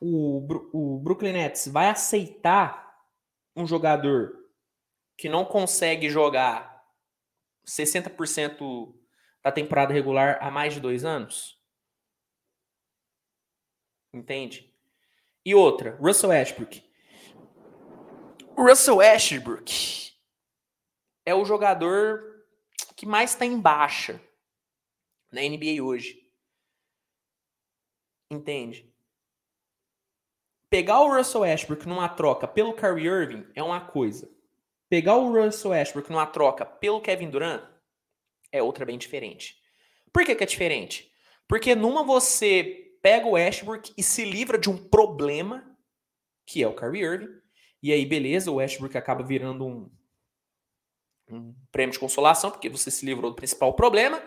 o, o Brooklyn Nets vai aceitar um jogador que não consegue jogar 60% da temporada regular há mais de dois anos? Entende? E outra, Russell Westbrook. Russell Westbrook é o jogador que mais está em baixa na NBA hoje. Entende? Pegar o Russell Westbrook numa troca pelo Kyrie Irving é uma coisa. Pegar o Russell Westbrook numa troca pelo Kevin Durant é outra bem diferente. Por que, que é diferente? Porque numa você pega o Westbrook e se livra de um problema, que é o Kyrie Irving, e aí beleza, o Westbrook acaba virando um, um prêmio de consolação, porque você se livrou do principal problema,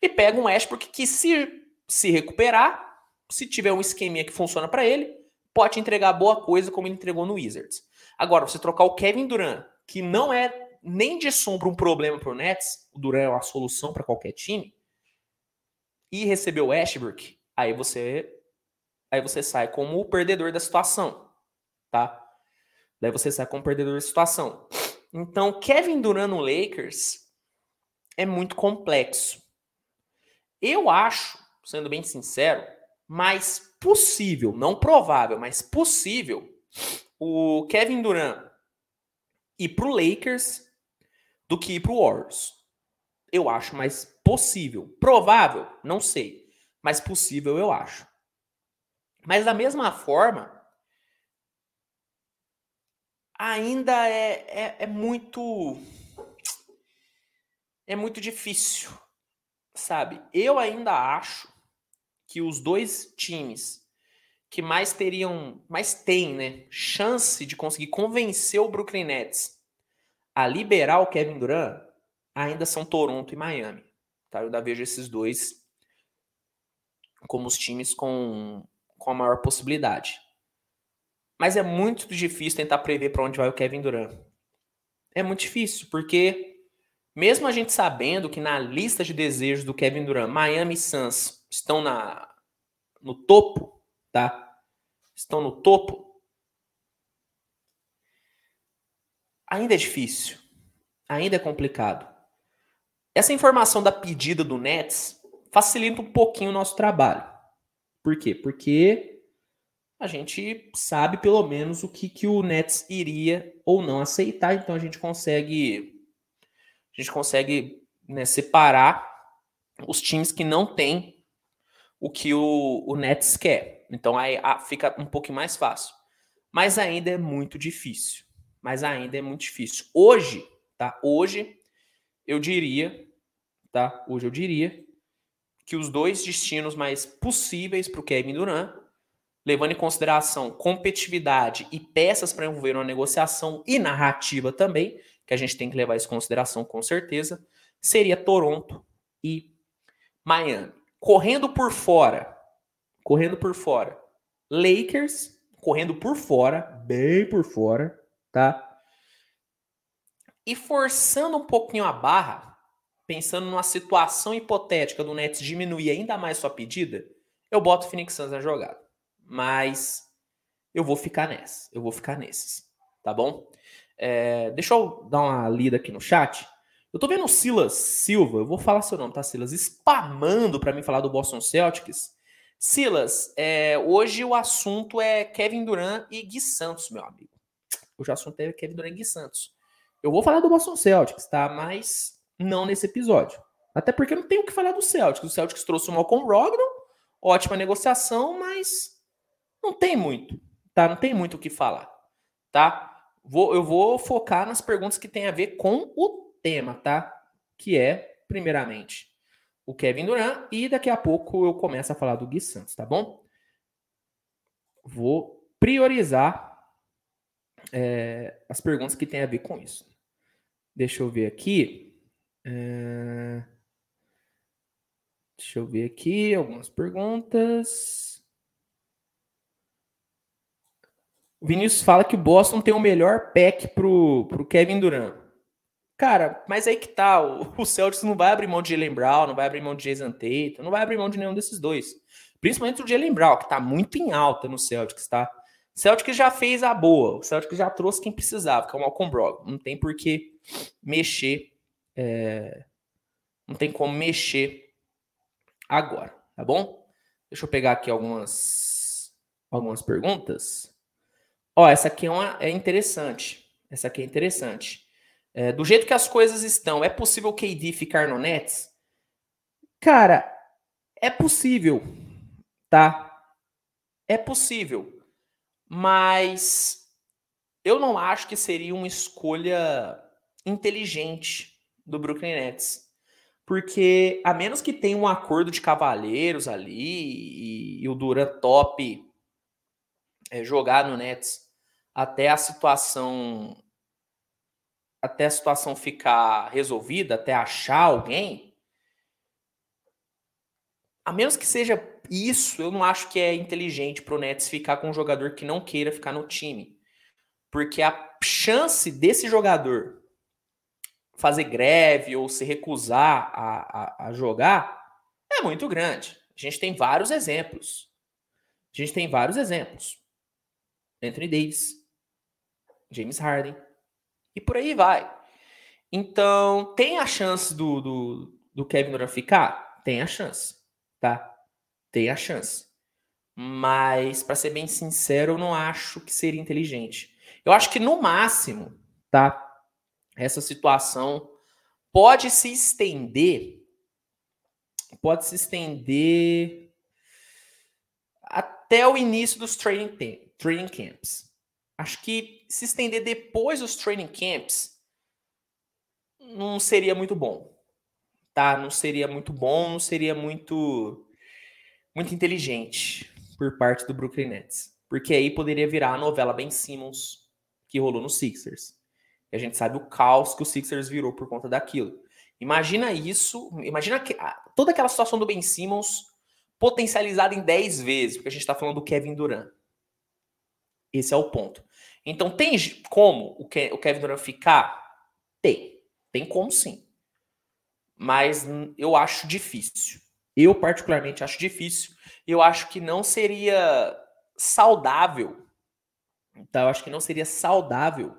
e pega um Westbrook que se, se recuperar, se tiver um esqueminha que funciona para ele, pode entregar boa coisa como ele entregou no Wizards. Agora, você trocar o Kevin Durant, que não é nem de sombra um problema para o Nets, o Durant é uma solução para qualquer time, e receber o Ashbrook, aí você aí você sai como o perdedor da situação, tá? Daí você sai como perdedor da situação. Então, Kevin Durant no Lakers é muito complexo. Eu acho, sendo bem sincero, mais possível, não provável, mas possível, o Kevin Durant ir pro Lakers do que ir pro Warriors. Eu acho mais possível. Provável, não sei. Mas possível, eu acho. Mas da mesma forma, ainda é, é, é muito. É muito difícil, sabe? Eu ainda acho que os dois times que mais teriam, mais têm, né, chance de conseguir convencer o Brooklyn Nets a liberar o Kevin Durant ainda são Toronto e Miami. Tá? Eu ainda vejo esses dois como os times com, com a maior possibilidade. Mas é muito difícil tentar prever para onde vai o Kevin Durant. É muito difícil, porque mesmo a gente sabendo que na lista de desejos do Kevin Durant, Miami Suns estão na, no topo, tá? Estão no topo. Ainda é difícil. Ainda é complicado. Essa informação da pedida do Nets facilita um pouquinho o nosso trabalho. Por quê? Porque a gente sabe pelo menos o que, que o Nets iria ou não aceitar, então a gente consegue a gente consegue né, separar os times que não têm o que o, o Nets quer. Então aí fica um pouquinho mais fácil. Mas ainda é muito difícil. Mas ainda é muito difícil. Hoje, tá? Hoje eu diria, tá? Hoje eu diria que os dois destinos mais possíveis para o Kevin Durant levando em consideração competitividade e peças para envolver uma negociação e narrativa também, que a gente tem que levar isso em consideração com certeza, seria Toronto e Miami. Correndo por fora, correndo por fora, Lakers, correndo por fora, bem por fora, tá? E forçando um pouquinho a barra, pensando numa situação hipotética do Nets diminuir ainda mais sua pedida, eu boto o Phoenix Suns na jogada. Mas eu vou ficar nessa, eu vou ficar nesses, tá bom? É, deixa eu dar uma lida aqui no chat. Eu tô vendo o Silas Silva, eu vou falar seu nome, tá, Silas? Spamando para mim falar do Boston Celtics. Silas, é, hoje o assunto é Kevin Durant e Gui Santos, meu amigo. Hoje o assunto é Kevin Durant e Gui Santos. Eu vou falar do Boston Celtics, tá? Mas não nesse episódio. Até porque não tenho o que falar do Celtics. O Celtics trouxe o Malcolm Brogdon, ótima negociação, mas não tem muito, tá? Não tem muito o que falar, tá? Vou, eu vou focar nas perguntas que tem a ver com o tema, tá? Que é, primeiramente, o Kevin Durant e daqui a pouco eu começo a falar do Gui Santos, tá bom? Vou priorizar é, as perguntas que tem a ver com isso. Deixa eu ver aqui. É... Deixa eu ver aqui algumas perguntas. O Vinícius fala que o Boston tem o melhor pack pro, pro Kevin Durant. Cara, mas aí que tá. O, o Celtics não vai abrir mão de Jalen Brown, não vai abrir mão de Jason Tatum, não vai abrir mão de nenhum desses dois. Principalmente o Jalen Brown, que tá muito em alta no Celtics, tá? O Celtics já fez a boa. O Celtics já trouxe quem precisava, que é o Malcolm Brogdon. Não tem por que mexer. É... Não tem como mexer agora, tá bom? Deixa eu pegar aqui algumas, algumas perguntas. Ó, essa aqui é, uma, é interessante. Essa aqui é interessante. É, do jeito que as coisas estão, é possível o KD ficar no Nets? Cara, é possível, tá? É possível. Mas eu não acho que seria uma escolha inteligente do Brooklyn Nets. Porque, a menos que tenha um acordo de cavalheiros ali e, e o Durant top é, jogar no Nets até a situação até a situação ficar resolvida, até achar alguém, a menos que seja isso, eu não acho que é inteligente pro Nets ficar com um jogador que não queira ficar no time. Porque a chance desse jogador fazer greve ou se recusar a, a, a jogar é muito grande. A gente tem vários exemplos. A gente tem vários exemplos. Anthony Davis, James Harden, e por aí vai. Então, tem a chance do, do, do Kevin Durant ficar? Tem a chance, tá? Tem a chance. Mas, para ser bem sincero, eu não acho que seria inteligente. Eu acho que no máximo, tá? Essa situação pode se estender, pode se estender até o início dos training, training camps. Acho que se estender depois dos training camps não seria muito bom. Tá? Não seria muito bom, não seria muito muito inteligente por parte do Brooklyn Nets. Porque aí poderia virar a novela Ben Simmons que rolou no Sixers. E a gente sabe o caos que o Sixers virou por conta daquilo. Imagina isso, imagina que, toda aquela situação do Ben Simmons potencializada em 10 vezes, porque a gente está falando do Kevin Durant. Esse é o ponto. Então, tem como o Kevin Durant ficar? Tem. Tem como sim. Mas eu acho difícil. Eu, particularmente, acho difícil. Eu acho que não seria saudável. Então, eu acho que não seria saudável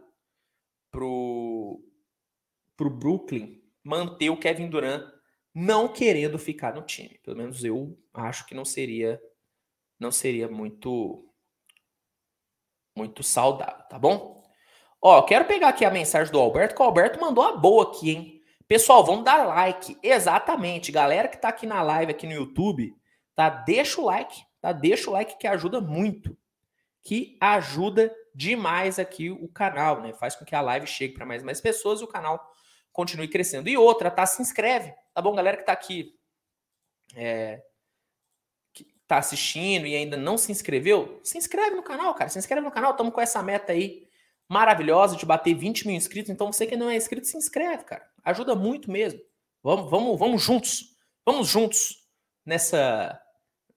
pro, pro Brooklyn manter o Kevin Durant não querendo ficar no time. Pelo menos eu acho que não seria não seria muito muito saudável, tá bom? Ó, quero pegar aqui a mensagem do Alberto, que o Alberto mandou a boa aqui, hein? Pessoal, vamos dar like. Exatamente. Galera que tá aqui na live, aqui no YouTube, tá? Deixa o like, tá? Deixa o like que ajuda muito. Que ajuda demais aqui o canal, né? Faz com que a live chegue para mais mais pessoas e o canal continue crescendo. E outra, tá? Se inscreve, tá bom? Galera que tá aqui, é, tá assistindo e ainda não se inscreveu, se inscreve no canal, cara. Se inscreve no canal, estamos com essa meta aí maravilhosa de bater 20 mil inscritos. Então, você que não é inscrito, se inscreve, cara. Ajuda muito mesmo. Vamos, vamos, vamos juntos. Vamos juntos nessa,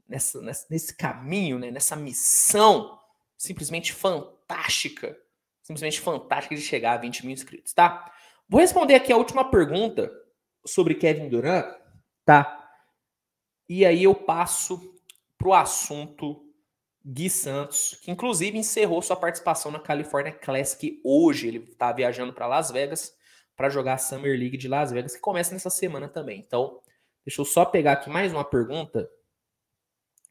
nessa, nessa nesse caminho, né? nessa missão simplesmente fantástica. Simplesmente fantástica de chegar a 20 mil inscritos, tá? Vou responder aqui a última pergunta sobre Kevin Durant, tá? E aí eu passo para o assunto Gui Santos, que inclusive encerrou sua participação na California Classic hoje. Ele está viajando para Las Vegas para jogar a Summer League de Las Vegas, que começa nessa semana também. Então, deixa eu só pegar aqui mais uma pergunta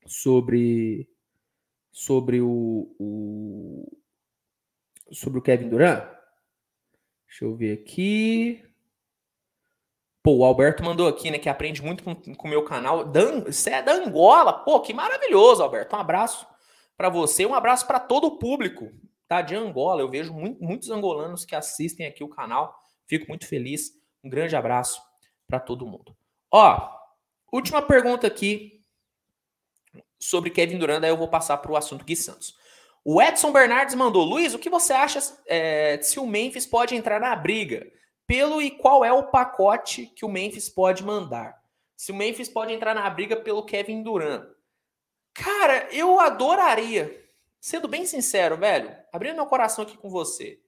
sobre sobre o, o sobre o Kevin Durant. Deixa eu ver aqui. Pô, o Alberto mandou aqui, né, que aprende muito com o meu canal. Dan, você é da Angola. Pô, que maravilhoso, Alberto. Um abraço para você, um abraço para todo o público, tá? De Angola. Eu vejo muito, muitos angolanos que assistem aqui o canal. Fico muito feliz. Um grande abraço para todo mundo. Ó, última pergunta aqui sobre Kevin Durant, aí eu vou passar para o assunto Gui Santos. O Edson Bernardes mandou, Luiz, o que você acha é, se o Memphis pode entrar na briga? Pelo e qual é o pacote que o Memphis pode mandar. Se o Memphis pode entrar na briga pelo Kevin Durant. Cara, eu adoraria, sendo bem sincero, velho, abrindo meu coração aqui com você.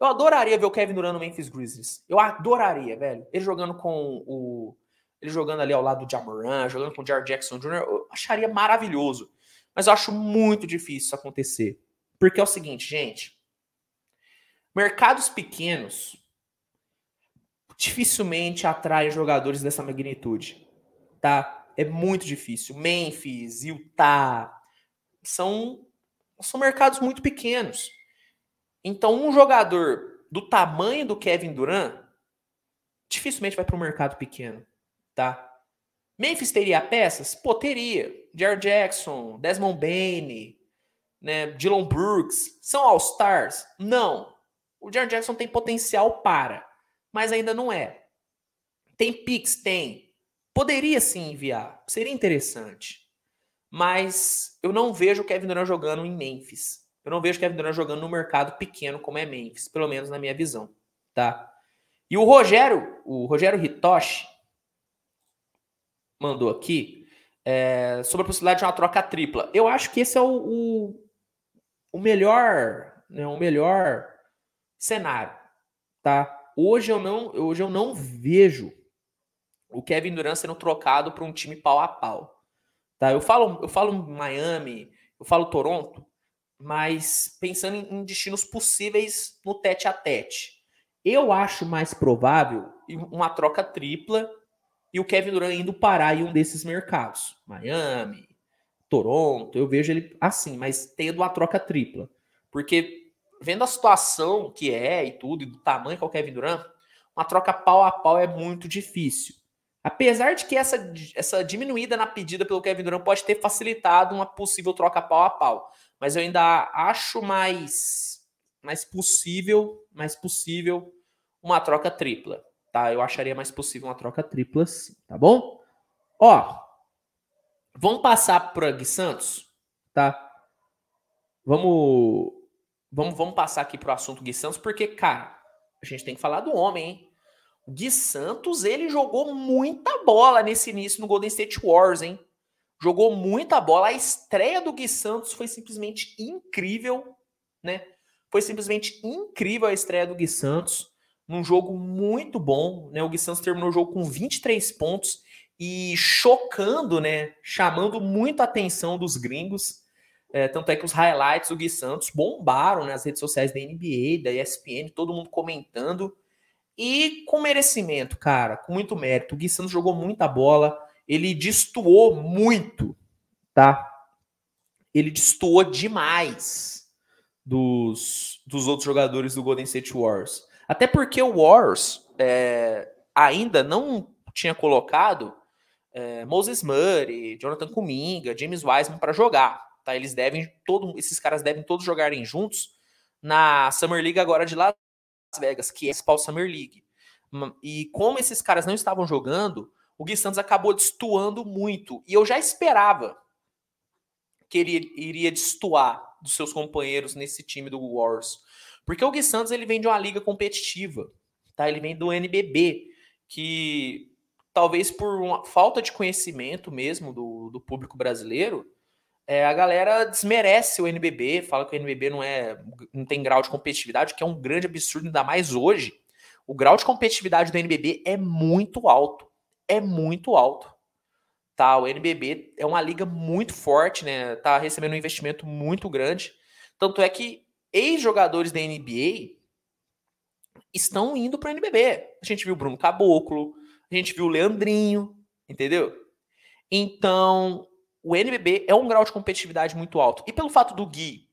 Eu adoraria ver o Kevin Durant no Memphis Grizzlies. Eu adoraria, velho. Ele jogando com o. Ele jogando ali ao lado do Jamoran, jogando com o Jared Jackson Jr., eu acharia maravilhoso. Mas eu acho muito difícil isso acontecer. Porque é o seguinte, gente. Mercados pequenos dificilmente atrai jogadores dessa magnitude, tá? É muito difícil. Memphis, Utah, são, são mercados muito pequenos. Então, um jogador do tamanho do Kevin Durant dificilmente vai para um mercado pequeno, tá? Memphis teria peças? Pô, teria. Jared Jackson, Desmond Bain, né, Dylan Brooks, são All-Stars? Não. O Jared Jackson tem potencial para mas ainda não é. Tem Pix? Tem. Poderia sim enviar, seria interessante. Mas eu não vejo o Kevin Durant jogando em Memphis. Eu não vejo o Kevin Durant jogando no mercado pequeno como é Memphis, pelo menos na minha visão, tá? E o Rogério, o Rogério Hitoshi mandou aqui é, sobre a possibilidade de uma troca tripla. Eu acho que esse é o, o, o melhor, né, o melhor cenário, tá? Hoje eu não, hoje eu não vejo o Kevin Durant sendo trocado para um time pau a pau. Tá? Eu falo, eu falo Miami, eu falo Toronto, mas pensando em, destinos possíveis no tete a tete. Eu acho mais provável uma troca tripla e o Kevin Durant indo parar em um desses mercados. Miami, Toronto, eu vejo ele assim, mas tendo uma troca tripla. Porque vendo a situação que é e tudo, e do tamanho que é o Kevin Durant, uma troca pau a pau é muito difícil. Apesar de que essa, essa diminuída na pedida pelo Kevin Durant pode ter facilitado uma possível troca pau a pau. Mas eu ainda acho mais, mais possível, mais possível uma troca tripla, tá? Eu acharia mais possível uma troca tripla sim, tá bom? Ó, vamos passar para Gui Santos, tá? Vamos Vamos, vamos passar aqui pro assunto Gui Santos, porque, cara, a gente tem que falar do homem, hein? O Gui Santos, ele jogou muita bola nesse início no Golden State Wars, hein? Jogou muita bola. A estreia do Gui Santos foi simplesmente incrível, né? Foi simplesmente incrível a estreia do Gui Santos, num jogo muito bom, né? O Gui Santos terminou o jogo com 23 pontos e chocando, né? Chamando muito a atenção dos gringos. É, tanto é que os highlights do Gui Santos bombaram nas redes sociais da NBA, da ESPN, todo mundo comentando. E com merecimento, cara, com muito mérito. O Gui Santos jogou muita bola, ele destoou muito, tá? Ele destoou demais dos, dos outros jogadores do Golden State Wars. Até porque o Wars é, ainda não tinha colocado é, Moses Murray, Jonathan Kuminga, James Wiseman para jogar. Tá? Eles devem, todo, esses caras devem todos jogarem juntos na Summer League agora de Las Vegas, que é a principal Summer League. E como esses caras não estavam jogando, o Gui Santos acabou destoando muito. E eu já esperava que ele iria destoar dos seus companheiros nesse time do Wars? Porque o Gui Santos ele vem de uma liga competitiva, tá? Ele vem do NBB, que talvez por uma falta de conhecimento mesmo do, do público brasileiro, é, a galera desmerece o NBB, fala que o NBB não é não tem grau de competitividade, que é um grande absurdo, ainda mais hoje. O grau de competitividade do NBB é muito alto, é muito alto. Tá, o NBB é uma liga muito forte, né? Tá recebendo um investimento muito grande. Tanto é que ex-jogadores da NBA estão indo para o NBB. A gente viu o Bruno Caboclo, a gente viu o Leandrinho, entendeu? Então, o NBB é um grau de competitividade muito alto. E pelo fato do Gui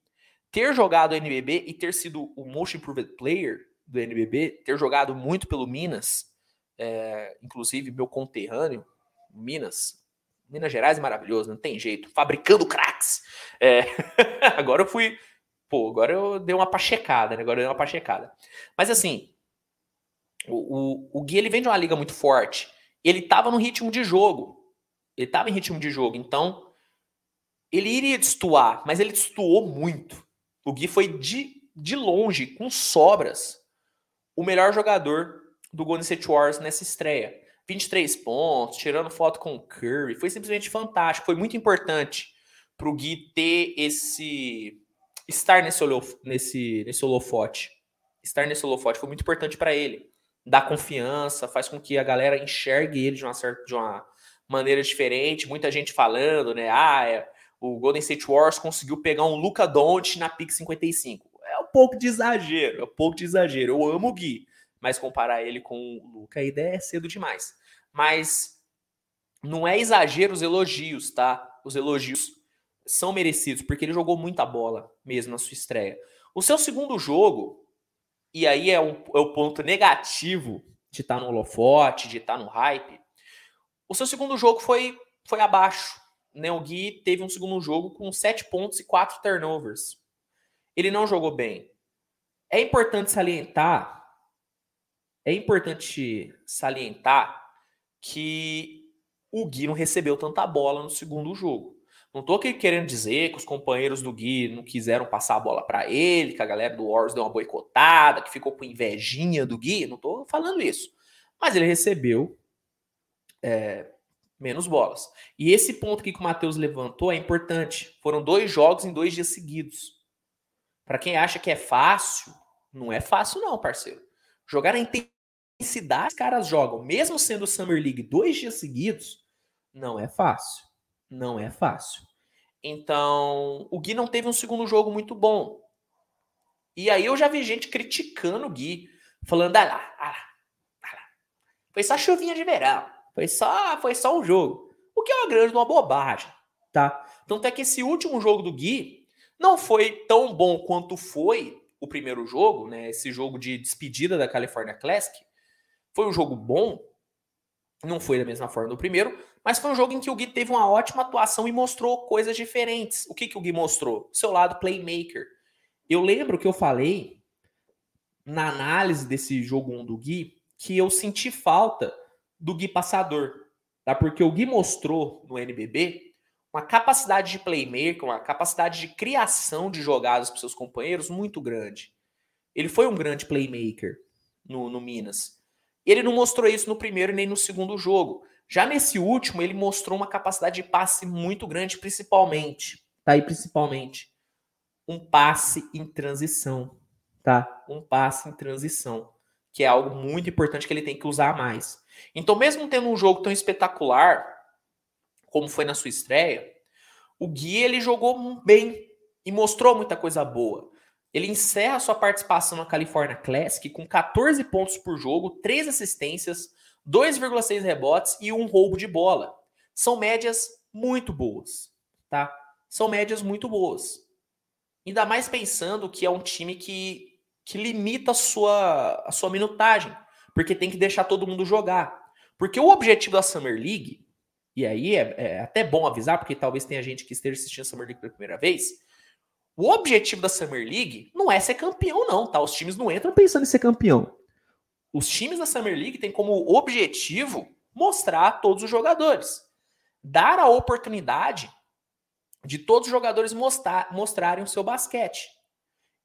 ter jogado o NBB e ter sido o Most Improved Player do NBB, ter jogado muito pelo Minas, é, inclusive meu conterrâneo, Minas, Minas Gerais é maravilhoso, não tem jeito, fabricando craques. É, agora eu fui, pô, agora eu dei uma pachecada, né? Agora eu dei uma pachecada. Mas assim, o, o, o Gui ele vem de uma liga muito forte, ele tava no ritmo de jogo, ele tava em ritmo de jogo, então ele iria destoar, mas ele destoou muito. O Gui foi de, de longe, com sobras, o melhor jogador do Golden State Warriors nessa estreia. 23 pontos, tirando foto com o Curry, foi simplesmente fantástico, foi muito importante para o Gui ter esse estar nesse, holof nesse, nesse holofote. Estar nesse holofote foi muito importante para ele. Dá confiança, faz com que a galera enxergue ele de uma certa de uma maneira diferente. Muita gente falando, né? Ah, é, o Golden State Warriors conseguiu pegar um Luca Doncic na pick 55. É um pouco de exagero, é um pouco de exagero. Eu amo o Gui, mas comparar ele com o Luca ainda é cedo demais. Mas não é exagero os elogios, tá? Os elogios são merecidos, porque ele jogou muita bola mesmo na sua estreia. O seu segundo jogo, e aí é, é o ponto negativo de estar tá no holofote, de estar tá no hype, o seu segundo jogo foi, foi abaixo né, o Gui teve um segundo jogo com 7 pontos e 4 turnovers. Ele não jogou bem. É importante salientar, é importante salientar que o Gui não recebeu tanta bola no segundo jogo. Não tô aqui querendo dizer que os companheiros do Gui não quiseram passar a bola para ele, que a galera do Warriors deu uma boicotada, que ficou com invejinha do Gui. Não tô falando isso. Mas ele recebeu é, menos bolas. E esse ponto que o Matheus levantou é importante. Foram dois jogos em dois dias seguidos. Para quem acha que é fácil, não é fácil não, parceiro. Jogar na intensidade os caras jogam, mesmo sendo Summer League dois dias seguidos, não é fácil. Não é fácil. Então, o Gui não teve um segundo jogo muito bom. E aí eu já vi gente criticando o Gui, falando, ah lá, ah lá, ah lá. Foi só chuvinha de verão. Foi só, foi só um jogo. O que é uma grande uma bobagem, tá? Tanto é que esse último jogo do Gui não foi tão bom quanto foi o primeiro jogo, né? Esse jogo de despedida da California Classic. Foi um jogo bom, não foi da mesma forma do primeiro, mas foi um jogo em que o Gui teve uma ótima atuação e mostrou coisas diferentes. O que, que o Gui mostrou? Seu lado playmaker. Eu lembro que eu falei na análise desse jogo 1 do Gui que eu senti falta do Gui Passador. Tá? Porque o Gui mostrou no NBB uma capacidade de playmaker, uma capacidade de criação de jogadas para seus companheiros muito grande. Ele foi um grande playmaker no, no Minas. Ele não mostrou isso no primeiro nem no segundo jogo. Já nesse último, ele mostrou uma capacidade de passe muito grande, principalmente. Tá aí, principalmente. Um passe em transição. Tá? Um passe em transição. Que é algo muito importante que ele tem que usar mais. Então, mesmo tendo um jogo tão espetacular como foi na sua estreia, o Gui ele jogou bem e mostrou muita coisa boa. Ele encerra sua participação na California Classic com 14 pontos por jogo, 3 assistências, 2,6 rebotes e um roubo de bola. São médias muito boas, tá? São médias muito boas. Ainda mais pensando que é um time que, que limita a sua, a sua minutagem porque tem que deixar todo mundo jogar. Porque o objetivo da Summer League, e aí é, é até bom avisar, porque talvez tenha gente que esteja assistindo a Summer League pela primeira vez. O objetivo da Summer League não é ser campeão, não, tá? Os times não entram pensando em ser campeão. Os times da Summer League têm como objetivo mostrar a todos os jogadores. Dar a oportunidade de todos os jogadores mostrar, mostrarem o seu basquete.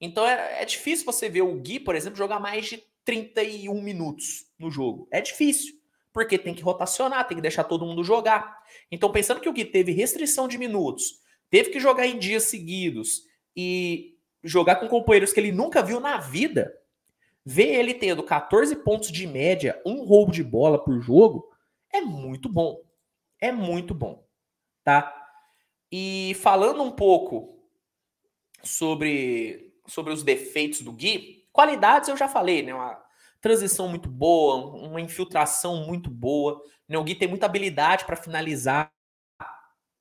Então é, é difícil você ver o Gui, por exemplo, jogar mais de 31 minutos no jogo. É difícil, porque tem que rotacionar, tem que deixar todo mundo jogar. Então, pensando que o Gui teve restrição de minutos, teve que jogar em dias seguidos e jogar com companheiros que ele nunca viu na vida, ver ele tendo 14 pontos de média, um roubo de bola por jogo, é muito bom. É muito bom, tá? E falando um pouco sobre, sobre os defeitos do Gui, qualidades eu já falei, né? Uma transição muito boa, uma infiltração muito boa. Né? O Gui tem muita habilidade para finalizar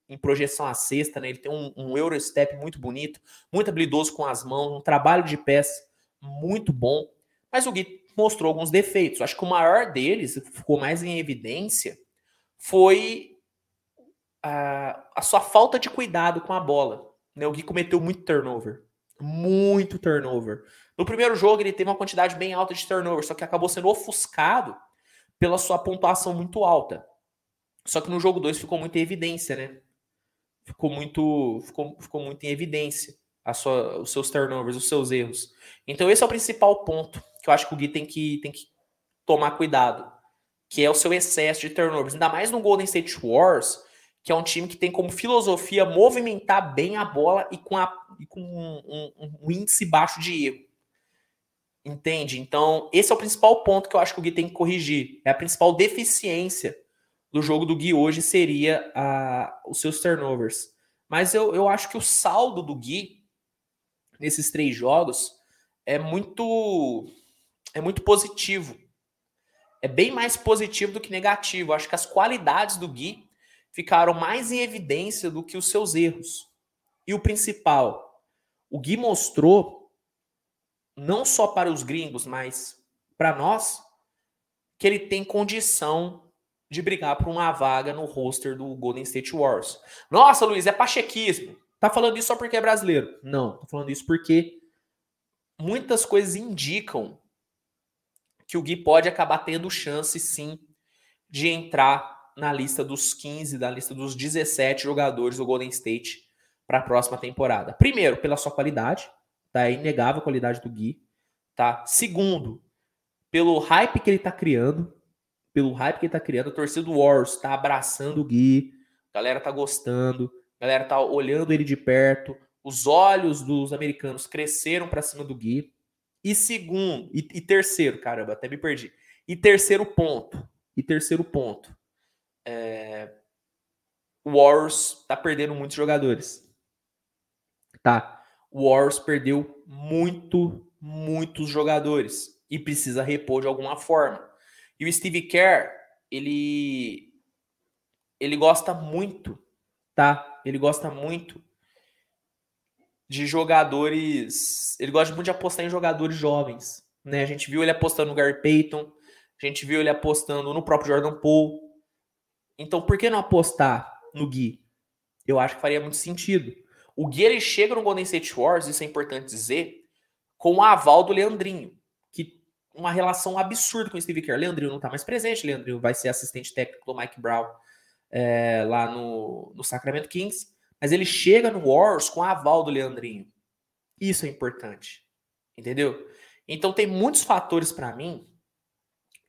em projeção à cesta, né? Ele tem um, um Eurostep muito bonito, muito habilidoso com as mãos, um trabalho de pés muito bom. Mas o Gui mostrou alguns defeitos. Acho que o maior deles, ficou mais em evidência, foi a, a sua falta de cuidado com a bola. Né? O Gui cometeu muito turnover. Muito turnover. No primeiro jogo, ele teve uma quantidade bem alta de turnover, só que acabou sendo ofuscado pela sua pontuação muito alta. Só que no jogo 2 ficou muito em evidência, né? ficou muito, ficou, ficou muito em evidência a sua, os seus turnovers, os seus erros. Então esse é o principal ponto que eu acho que o Gui tem que, tem que tomar cuidado, que é o seu excesso de turnovers. Ainda mais no Golden State Wars, que é um time que tem como filosofia movimentar bem a bola e com, a, e com um, um, um índice baixo de erro. Entende? Então, esse é o principal ponto que eu acho que o Gui tem que corrigir. É a principal deficiência do jogo do Gui hoje seria a, os seus turnovers. Mas eu, eu acho que o saldo do Gui nesses três jogos é muito é muito positivo. É bem mais positivo do que negativo. Eu acho que as qualidades do Gui ficaram mais em evidência do que os seus erros. E o principal, o Gui mostrou não só para os gringos, mas para nós que ele tem condição de brigar por uma vaga no roster do Golden State Warriors. Nossa, Luiz, é pachequismo. Tá falando isso só porque é brasileiro? Não, tô falando isso porque muitas coisas indicam que o Gui pode acabar tendo chance, sim, de entrar na lista dos 15, da lista dos 17 jogadores do Golden State para a próxima temporada. Primeiro, pela sua qualidade, tá? É inegável a qualidade do Gui, tá? Segundo, pelo hype que ele tá criando, pelo hype que ele tá criando, a torcida do Warriors tá abraçando o Gui, a galera tá gostando, a galera tá olhando ele de perto, os olhos dos americanos cresceram para cima do Gui. E segundo, e, e, terceiro, caramba, até me perdi. E terceiro ponto, e terceiro ponto, é, o Warriors tá perdendo muitos jogadores. Tá, o Warriors perdeu muito, muitos jogadores e precisa repor de alguma forma. E o Steve Kerr, ele ele gosta muito, tá? Ele gosta muito de jogadores, ele gosta muito de apostar em jogadores jovens, né? A gente viu ele apostando no Gary Payton, a gente viu ele apostando no próprio Jordan Poole. Então, por que não apostar no Gui? Eu acho que faria muito sentido. O Gui ele chega no Golden State Wars, isso é importante dizer, com o aval do Leandrinho uma relação absurda com o Steve Kerr. Leandrinho não está mais presente, Leandrinho vai ser assistente técnico do Mike Brown é, lá no, no Sacramento Kings, mas ele chega no Wars com a aval do Leandrinho. Isso é importante, entendeu? Então tem muitos fatores para mim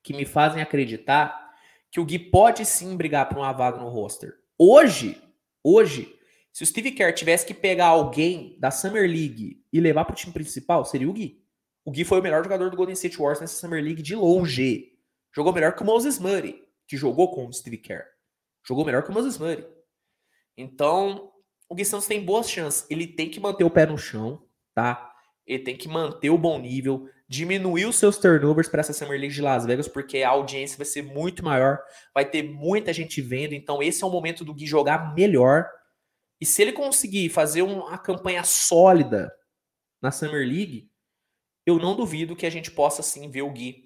que me fazem acreditar que o Gui pode sim brigar por uma vaga no roster. Hoje, hoje, se o Steve Kerr tivesse que pegar alguém da Summer League e levar para o time principal, seria o Gui. O Gui foi o melhor jogador do Golden State Warriors nessa Summer League de longe. Jogou melhor que o Moses Murray, que jogou com o Steve Kerr. Jogou melhor que o Moses Murray. Então, o Gui Santos tem boas chances. Ele tem que manter o pé no chão, tá? Ele tem que manter o bom nível, diminuir os seus turnovers para essa Summer League de Las Vegas, porque a audiência vai ser muito maior, vai ter muita gente vendo. Então, esse é o momento do Gui jogar melhor. E se ele conseguir fazer uma campanha sólida na Summer League, eu não duvido que a gente possa sim ver o Gui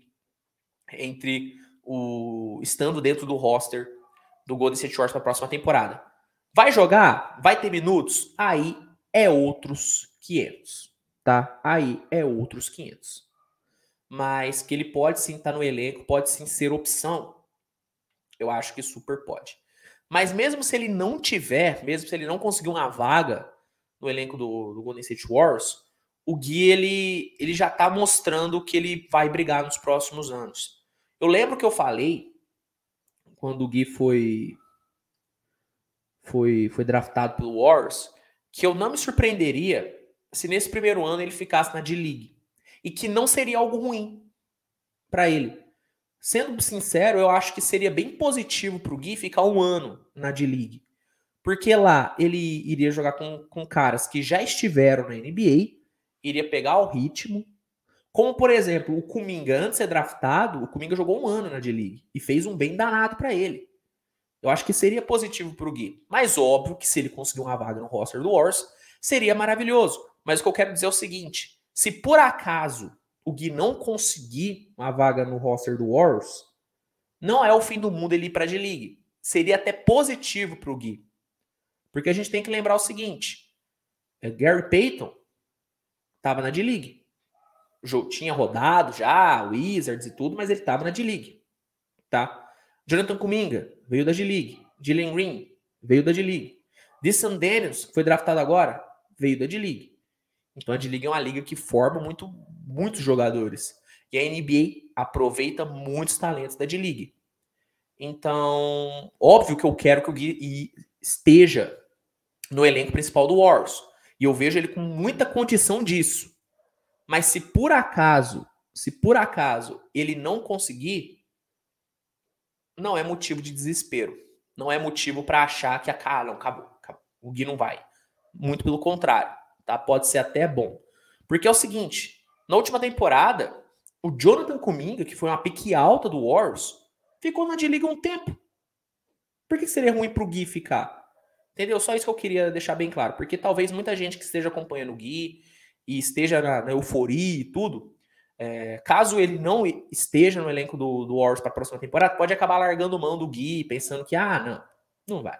entre o estando dentro do roster do Golden State Warriors para a próxima temporada. Vai jogar? Vai ter minutos? Aí é outros 500, tá? Aí é outros 500. Mas que ele pode sim estar no elenco, pode sim ser opção. Eu acho que super pode. Mas mesmo se ele não tiver, mesmo se ele não conseguir uma vaga no elenco do, do Golden State Wars, o Gui ele, ele já tá mostrando que ele vai brigar nos próximos anos. Eu lembro que eu falei quando o Gui foi foi foi draftado pelo Wars, que eu não me surpreenderia se nesse primeiro ano ele ficasse na D-League e que não seria algo ruim para ele. Sendo sincero, eu acho que seria bem positivo para o Gui ficar um ano na D-League. Porque lá ele iria jogar com, com caras que já estiveram na NBA, iria pegar o ritmo. Como, por exemplo, o Kuminga, antes de ser draftado, o Kuminga jogou um ano na D-League e fez um bem danado para ele. Eu acho que seria positivo para o Gui. Mas óbvio que se ele conseguir uma vaga no roster do Wars, seria maravilhoso. Mas o que eu quero dizer é o seguinte: se por acaso o Gui não conseguir uma vaga no roster do Wars, não é o fim do mundo ele ir para a D-League. Seria até positivo para o Gui. Porque a gente tem que lembrar o seguinte: é, Gary Payton estava na D-League. Tinha rodado já, Wizards e tudo, mas ele estava na D-League. Tá? Jonathan Kuminga veio da D-League. Dylan Green veio da D-League. Dyson Daniels, que foi draftado agora, veio da D-League. Então a D-League é uma liga que forma muito, muitos jogadores. E a NBA aproveita muitos talentos da D-League. Então, óbvio que eu quero que o Gui esteja no elenco principal do Warriors. E eu vejo ele com muita condição disso. Mas se por acaso, se por acaso ele não conseguir, não é motivo de desespero. Não é motivo para achar que a cara não acabou, acabou, o Gui não vai. Muito pelo contrário, tá? Pode ser até bom. Porque é o seguinte, na última temporada, o Jonathan Kuminga, que foi uma pique alta do Warriors, ficou na D-Liga um tempo. Por que seria ruim pro Gui ficar? Entendeu? Só isso que eu queria deixar bem claro. Porque talvez muita gente que esteja acompanhando o Gui e esteja na, na euforia e tudo, é, caso ele não esteja no elenco do, do Warriors para a próxima temporada, pode acabar largando mão do Gui, pensando que, ah, não, não vai,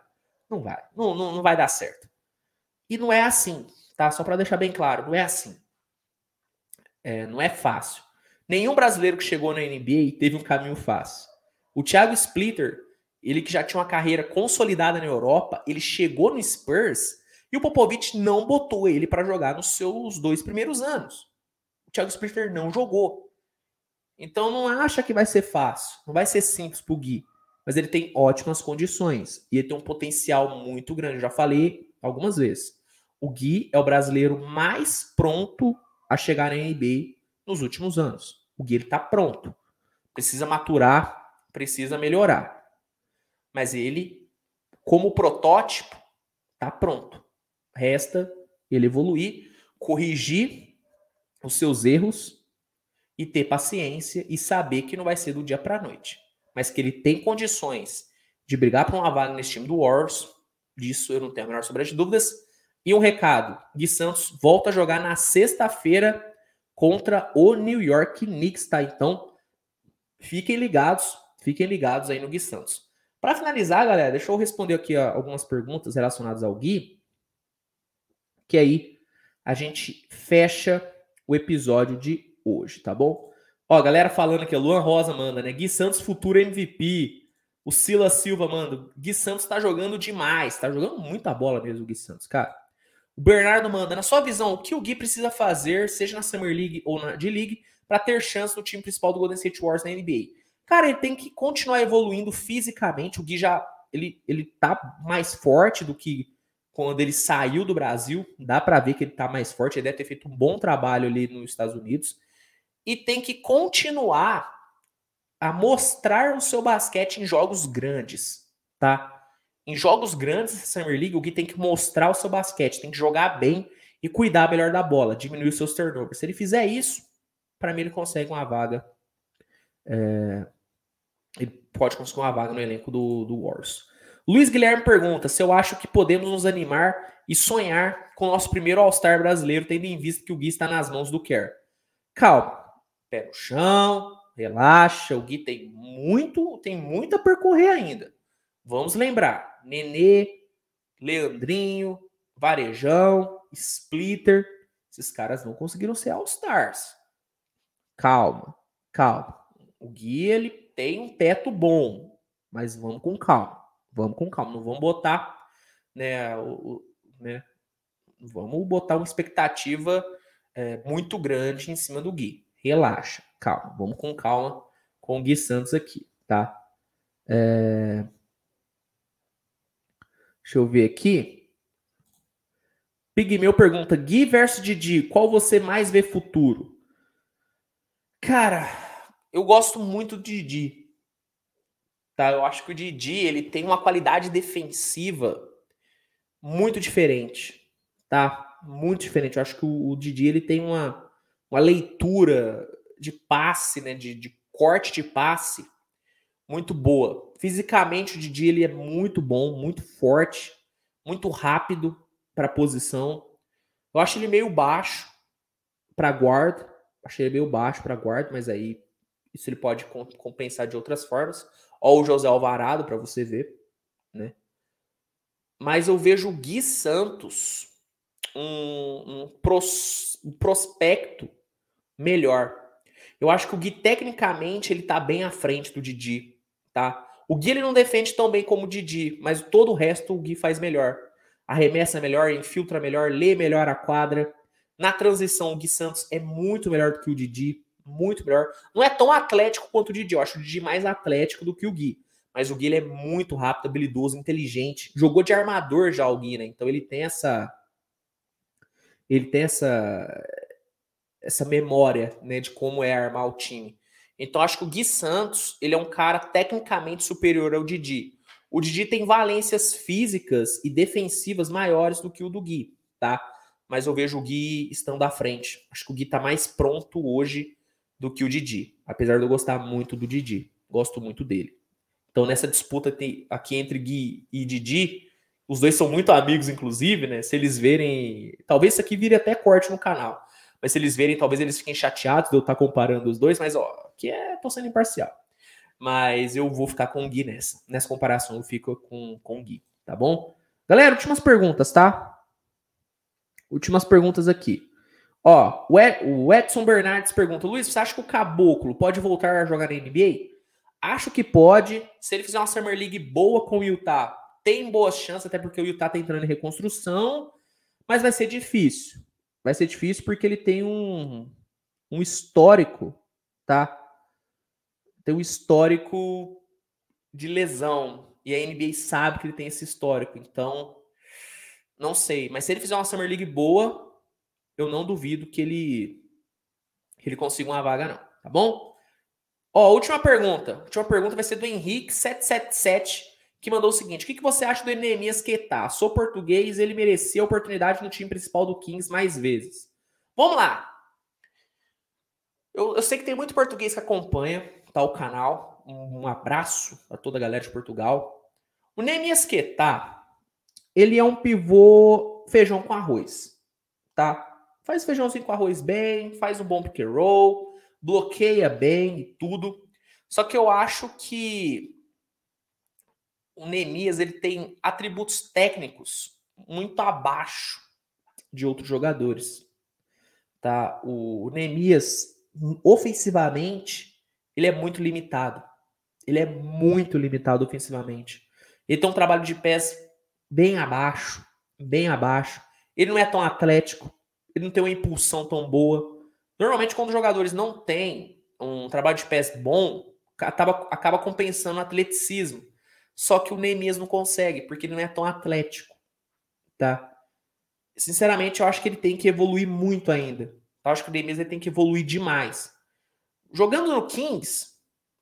não vai, não, não, não vai dar certo. E não é assim, tá? Só para deixar bem claro, não é assim. É, não é fácil. Nenhum brasileiro que chegou na NBA teve um caminho fácil. O Thiago Splitter ele que já tinha uma carreira consolidada na Europa, ele chegou no Spurs e o Popovich não botou ele para jogar nos seus dois primeiros anos. O Thiago Splitter não jogou. Então não acha que vai ser fácil, não vai ser simples pro Gui, mas ele tem ótimas condições e ele tem um potencial muito grande. Já falei algumas vezes. O Gui é o brasileiro mais pronto a chegar na NBA nos últimos anos. O Gui ele tá pronto. Precisa maturar, precisa melhorar. Mas ele, como protótipo, está pronto. Resta ele evoluir, corrigir os seus erros e ter paciência e saber que não vai ser do dia para a noite, mas que ele tem condições de brigar por uma vaga nesse time do Warriors. Disso eu não tenho a menor sombra de dúvidas. E um recado: Gui Santos volta a jogar na sexta-feira contra o New York Knicks, tá? Então, fiquem ligados, fiquem ligados aí no Gui Santos. Para finalizar, galera, deixa eu responder aqui ó, algumas perguntas relacionadas ao Gui, que aí a gente fecha o episódio de hoje, tá bom? Ó, galera falando aqui, Luan Rosa manda, né? Gui Santos, futuro MVP. O Sila Silva manda, Gui Santos tá jogando demais, tá jogando muita bola mesmo o Gui Santos, cara. O Bernardo manda, na sua visão, o que o Gui precisa fazer, seja na Summer League ou na D-League, para ter chance no time principal do Golden State Warriors na NBA? Cara, ele tem que continuar evoluindo fisicamente. O Gui já ele, ele tá mais forte do que quando ele saiu do Brasil. Dá para ver que ele tá mais forte. Ele deve ter feito um bom trabalho ali nos Estados Unidos. E tem que continuar a mostrar o seu basquete em jogos grandes, tá? Em jogos grandes da Summer League, o Gui tem que mostrar o seu basquete, tem que jogar bem e cuidar melhor da bola, diminuir os seus turnovers. Se ele fizer isso, para mim ele consegue uma vaga é, ele pode conseguir uma vaga no elenco do, do Wars. Luiz Guilherme pergunta se eu acho que podemos nos animar e sonhar com o nosso primeiro All-Star brasileiro, tendo em vista que o Gui está nas mãos do Kerr. Calma, pé no chão, relaxa, o Gui tem muito, tem muito a percorrer ainda. Vamos lembrar, Nenê, Leandrinho, Varejão, Splitter, esses caras não conseguiram ser All-Stars. Calma, calma. O Gui, ele tem um teto bom, mas vamos com calma. Vamos com calma, não vamos botar, né, o, né, vamos botar uma expectativa é, muito grande em cima do Gui. Relaxa, calma, vamos com calma com o Gui Santos aqui, tá? É... Deixa eu ver aqui. Pigmeu pergunta: Gui versus Didi, qual você mais vê futuro? Cara, eu gosto muito do Didi. Tá? Eu acho que o Didi ele tem uma qualidade defensiva muito diferente, tá? Muito diferente. Eu acho que o, Didi ele tem uma, uma leitura de passe, né? De, de corte de passe muito boa. Fisicamente, o Didi ele é muito bom, muito forte, muito rápido para a posição. Eu acho ele meio baixo para guarda. Achei ele meio baixo para guarda, mas aí isso ele pode compensar de outras formas. Ó o José Alvarado para você ver, né? Mas eu vejo o Gui Santos um, um, pros, um prospecto melhor. Eu acho que o Gui, tecnicamente, ele tá bem à frente do Didi, tá? O Gui, ele não defende tão bem como o Didi, mas todo o resto o Gui faz melhor. Arremessa melhor, infiltra melhor, lê melhor a quadra. Na transição, o Gui Santos é muito melhor do que o Didi, muito melhor. Não é tão atlético quanto o Didi, eu acho o Didi mais atlético do que o Gui. Mas o Gui ele é muito rápido, habilidoso, inteligente. Jogou de armador já o Gui, né? Então ele tem essa. Ele tem essa essa memória né, de como é armar o time. Então acho que o Gui Santos ele é um cara tecnicamente superior ao Didi. O Didi tem valências físicas e defensivas maiores do que o do Gui, tá? Mas eu vejo o Gui estando à frente. Acho que o Gui tá mais pronto hoje do que o Didi, apesar de eu gostar muito do Didi. Gosto muito dele. Então nessa disputa aqui entre Gui e Didi, os dois são muito amigos, inclusive, né? Se eles verem. Talvez isso aqui vire até corte no canal. Mas se eles verem, talvez eles fiquem chateados de eu estar comparando os dois, mas ó, que é, tô sendo imparcial. Mas eu vou ficar com o Gui nessa. Nessa comparação eu fico com, com o Gui, tá bom? Galera, últimas perguntas, tá? Últimas perguntas aqui. Ó, o Edson Bernardes pergunta: Luiz, você acha que o Caboclo pode voltar a jogar na NBA? Acho que pode. Se ele fizer uma Summer League boa com o Utah, tem boas chances, até porque o Utah tá entrando em reconstrução, mas vai ser difícil vai ser difícil porque ele tem um, um histórico, tá? Tem um histórico de lesão. E a NBA sabe que ele tem esse histórico. Então, não sei. Mas se ele fizer uma Summer League boa, eu não duvido que ele, que ele consiga uma vaga, não. Tá bom? Ó, última pergunta. A última pergunta vai ser do Henrique777 que mandou o seguinte: o que, que você acha do Enemias Quetá? Sou português, ele merecia a oportunidade no time principal do Kings mais vezes. Vamos lá. Eu, eu sei que tem muito português que acompanha tá, o canal. Um, um abraço a toda a galera de Portugal. O Nemias Quetá, ele é um pivô feijão com arroz, tá? Faz feijãozinho com arroz bem, faz um bom pick roll, bloqueia bem e tudo. Só que eu acho que o Nemias ele tem atributos técnicos muito abaixo de outros jogadores. Tá? O Nemias, ofensivamente, ele é muito limitado. Ele é muito limitado ofensivamente. Ele tem um trabalho de pés bem abaixo, bem abaixo. Ele não é tão atlético, ele não tem uma impulsão tão boa. Normalmente, quando os jogadores não têm um trabalho de pés bom, acaba, acaba compensando o atleticismo. Só que o Neemias não consegue, porque ele não é tão atlético, tá? Sinceramente, eu acho que ele tem que evoluir muito ainda. Eu acho que o Neemias tem que evoluir demais. Jogando no Kings,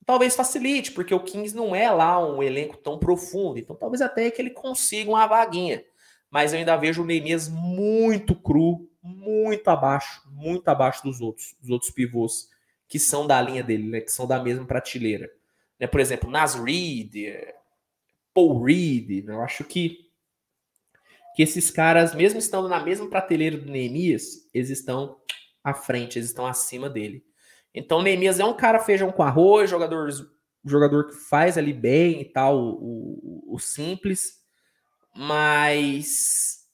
talvez facilite, porque o Kings não é lá um elenco tão profundo. Então, talvez até que ele consiga uma vaguinha. Mas eu ainda vejo o Neemias muito cru, muito abaixo, muito abaixo dos outros, dos outros pivôs que são da linha dele, né? Que são da mesma prateleira. Né? Por exemplo, Nas Reed, Paul Reed. Né? Eu acho que, que esses caras, mesmo estando na mesma prateleira do Neemias, eles estão à frente, eles estão acima dele. Então, o Neemias é um cara feijão com arroz, jogador, jogador que faz ali bem e tal, o, o, o simples, mas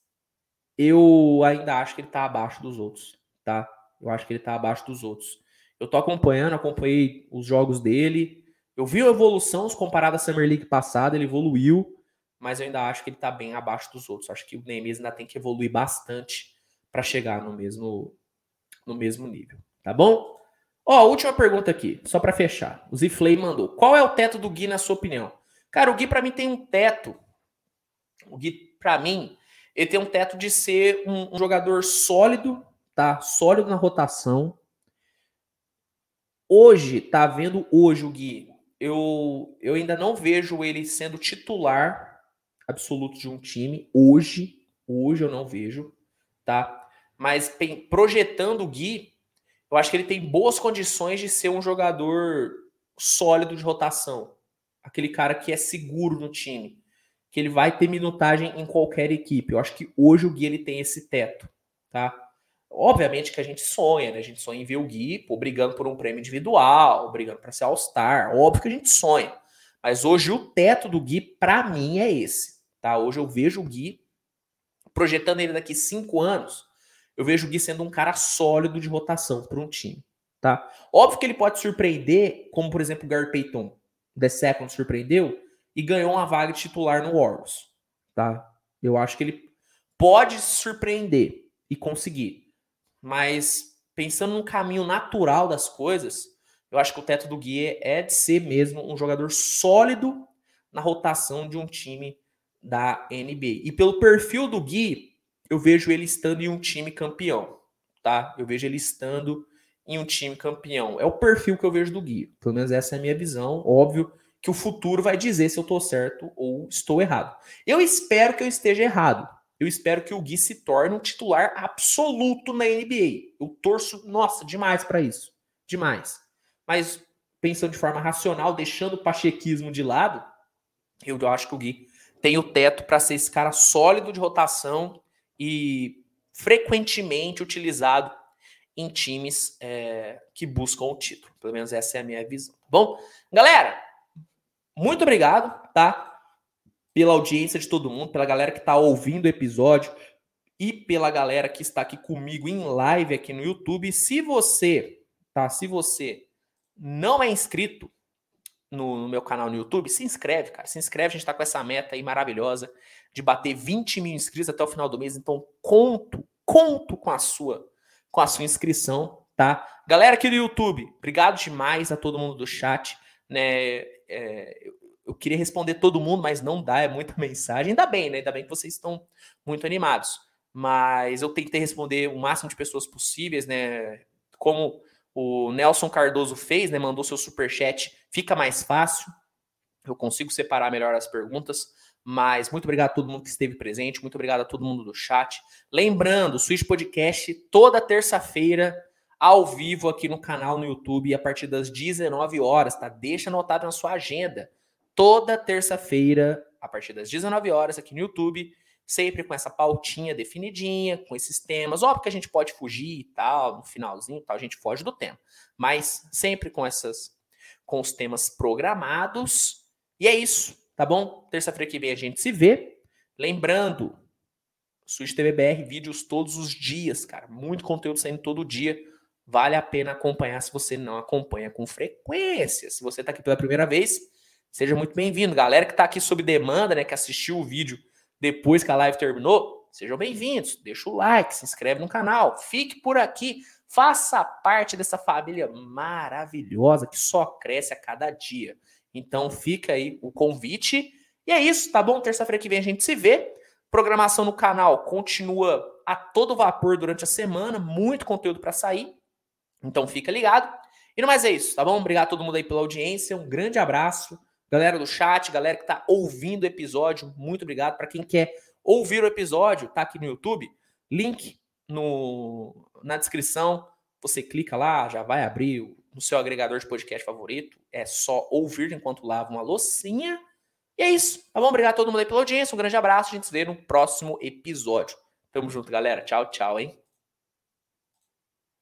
eu ainda acho que ele tá abaixo dos outros, tá? Eu acho que ele tá abaixo dos outros. Eu tô acompanhando, acompanhei os jogos dele, eu vi a evolução comparado à Summer League passada, ele evoluiu, mas eu ainda acho que ele tá bem abaixo dos outros. Acho que o Neemias ainda tem que evoluir bastante para chegar no mesmo no mesmo nível, tá bom? Ó, última pergunta aqui, só para fechar. O Ziflay mandou: "Qual é o teto do Gui na sua opinião?" Cara, o Gui para mim tem um teto. O Gui para mim, ele tem um teto de ser um, um jogador sólido, tá? Sólido na rotação. Hoje, tá vendo hoje o Gui, eu, eu ainda não vejo ele sendo titular absoluto de um time. Hoje, hoje eu não vejo, tá? Mas projetando o Gui, eu acho que ele tem boas condições de ser um jogador sólido de rotação. Aquele cara que é seguro no time. Que ele vai ter minutagem em qualquer equipe. Eu acho que hoje o Gui ele tem esse teto, tá? Obviamente que a gente sonha, né? A gente sonha em ver o Gui brigando por um prêmio individual, brigando para ser All-Star. Óbvio que a gente sonha. Mas hoje o teto do Gui, para mim, é esse. Tá? Hoje eu vejo o Gui, projetando ele daqui cinco anos, eu vejo o Gui sendo um cara sólido de rotação para um time. Tá? Óbvio que ele pode surpreender, como por exemplo o Gary Payton, The Second surpreendeu e ganhou uma vaga de titular no Warriors. Tá? Eu acho que ele pode surpreender e conseguir. Mas pensando no caminho natural das coisas, eu acho que o teto do Gui é de ser mesmo um jogador sólido na rotação de um time da NBA. E pelo perfil do Gui, eu vejo ele estando em um time campeão, tá? Eu vejo ele estando em um time campeão. É o perfil que eu vejo do Gui. Pelo menos essa é a minha visão. Óbvio que o futuro vai dizer se eu estou certo ou estou errado. Eu espero que eu esteja errado eu espero que o Gui se torne um titular absoluto na NBA. Eu torço, nossa, demais para isso. Demais. Mas pensando de forma racional, deixando o pachequismo de lado, eu acho que o Gui tem o teto para ser esse cara sólido de rotação e frequentemente utilizado em times é, que buscam o título. Pelo menos essa é a minha visão. Tá bom, galera, muito obrigado, tá? Pela audiência de todo mundo, pela galera que está ouvindo o episódio e pela galera que está aqui comigo em live aqui no YouTube. Se você, tá? Se você não é inscrito no, no meu canal no YouTube, se inscreve, cara. Se inscreve, a gente está com essa meta aí maravilhosa de bater 20 mil inscritos até o final do mês. Então, conto, conto com a sua, com a sua inscrição, tá? Galera aqui do YouTube, obrigado demais a todo mundo do chat, né? É, eu queria responder todo mundo, mas não dá, é muita mensagem. Ainda bem, né? Ainda bem que vocês estão muito animados. Mas eu tentei responder o máximo de pessoas possíveis, né? Como o Nelson Cardoso fez, né? Mandou seu super chat, fica mais fácil. Eu consigo separar melhor as perguntas. Mas muito obrigado a todo mundo que esteve presente, muito obrigado a todo mundo do chat. Lembrando, Switch Podcast toda terça-feira ao vivo aqui no canal no YouTube a partir das 19 horas, tá? Deixa anotado na sua agenda toda terça-feira, a partir das 19 horas, aqui no YouTube, sempre com essa pautinha definidinha, com esses temas. Óbvio que a gente pode fugir e tal, no finalzinho tal, a gente foge do tema. Mas sempre com essas com os temas programados. E é isso, tá bom? Terça-feira que vem a gente se vê. Lembrando, Switch TVBR, vídeos todos os dias, cara. Muito conteúdo saindo todo dia. Vale a pena acompanhar se você não acompanha com frequência. Se você está aqui pela primeira vez, Seja muito bem-vindo. Galera que está aqui sob demanda, né, que assistiu o vídeo depois que a live terminou, sejam bem-vindos. Deixa o like, se inscreve no canal, fique por aqui, faça parte dessa família maravilhosa que só cresce a cada dia. Então fica aí o convite. E é isso, tá bom? Terça-feira que vem a gente se vê. Programação no canal continua a todo vapor durante a semana, muito conteúdo para sair. Então fica ligado. E no mais é isso, tá bom? Obrigado a todo mundo aí pela audiência, um grande abraço. Galera do chat, galera que está ouvindo o episódio, muito obrigado. Para quem quer ouvir o episódio, tá aqui no YouTube, link no, na descrição. Você clica lá, já vai abrir no seu agregador de podcast favorito. É só ouvir enquanto lava uma loucinha. E é isso. Tá bom? Obrigado a todo mundo aí pela audiência. Um grande abraço. A gente se vê no próximo episódio. Tamo junto, galera. Tchau, tchau, hein?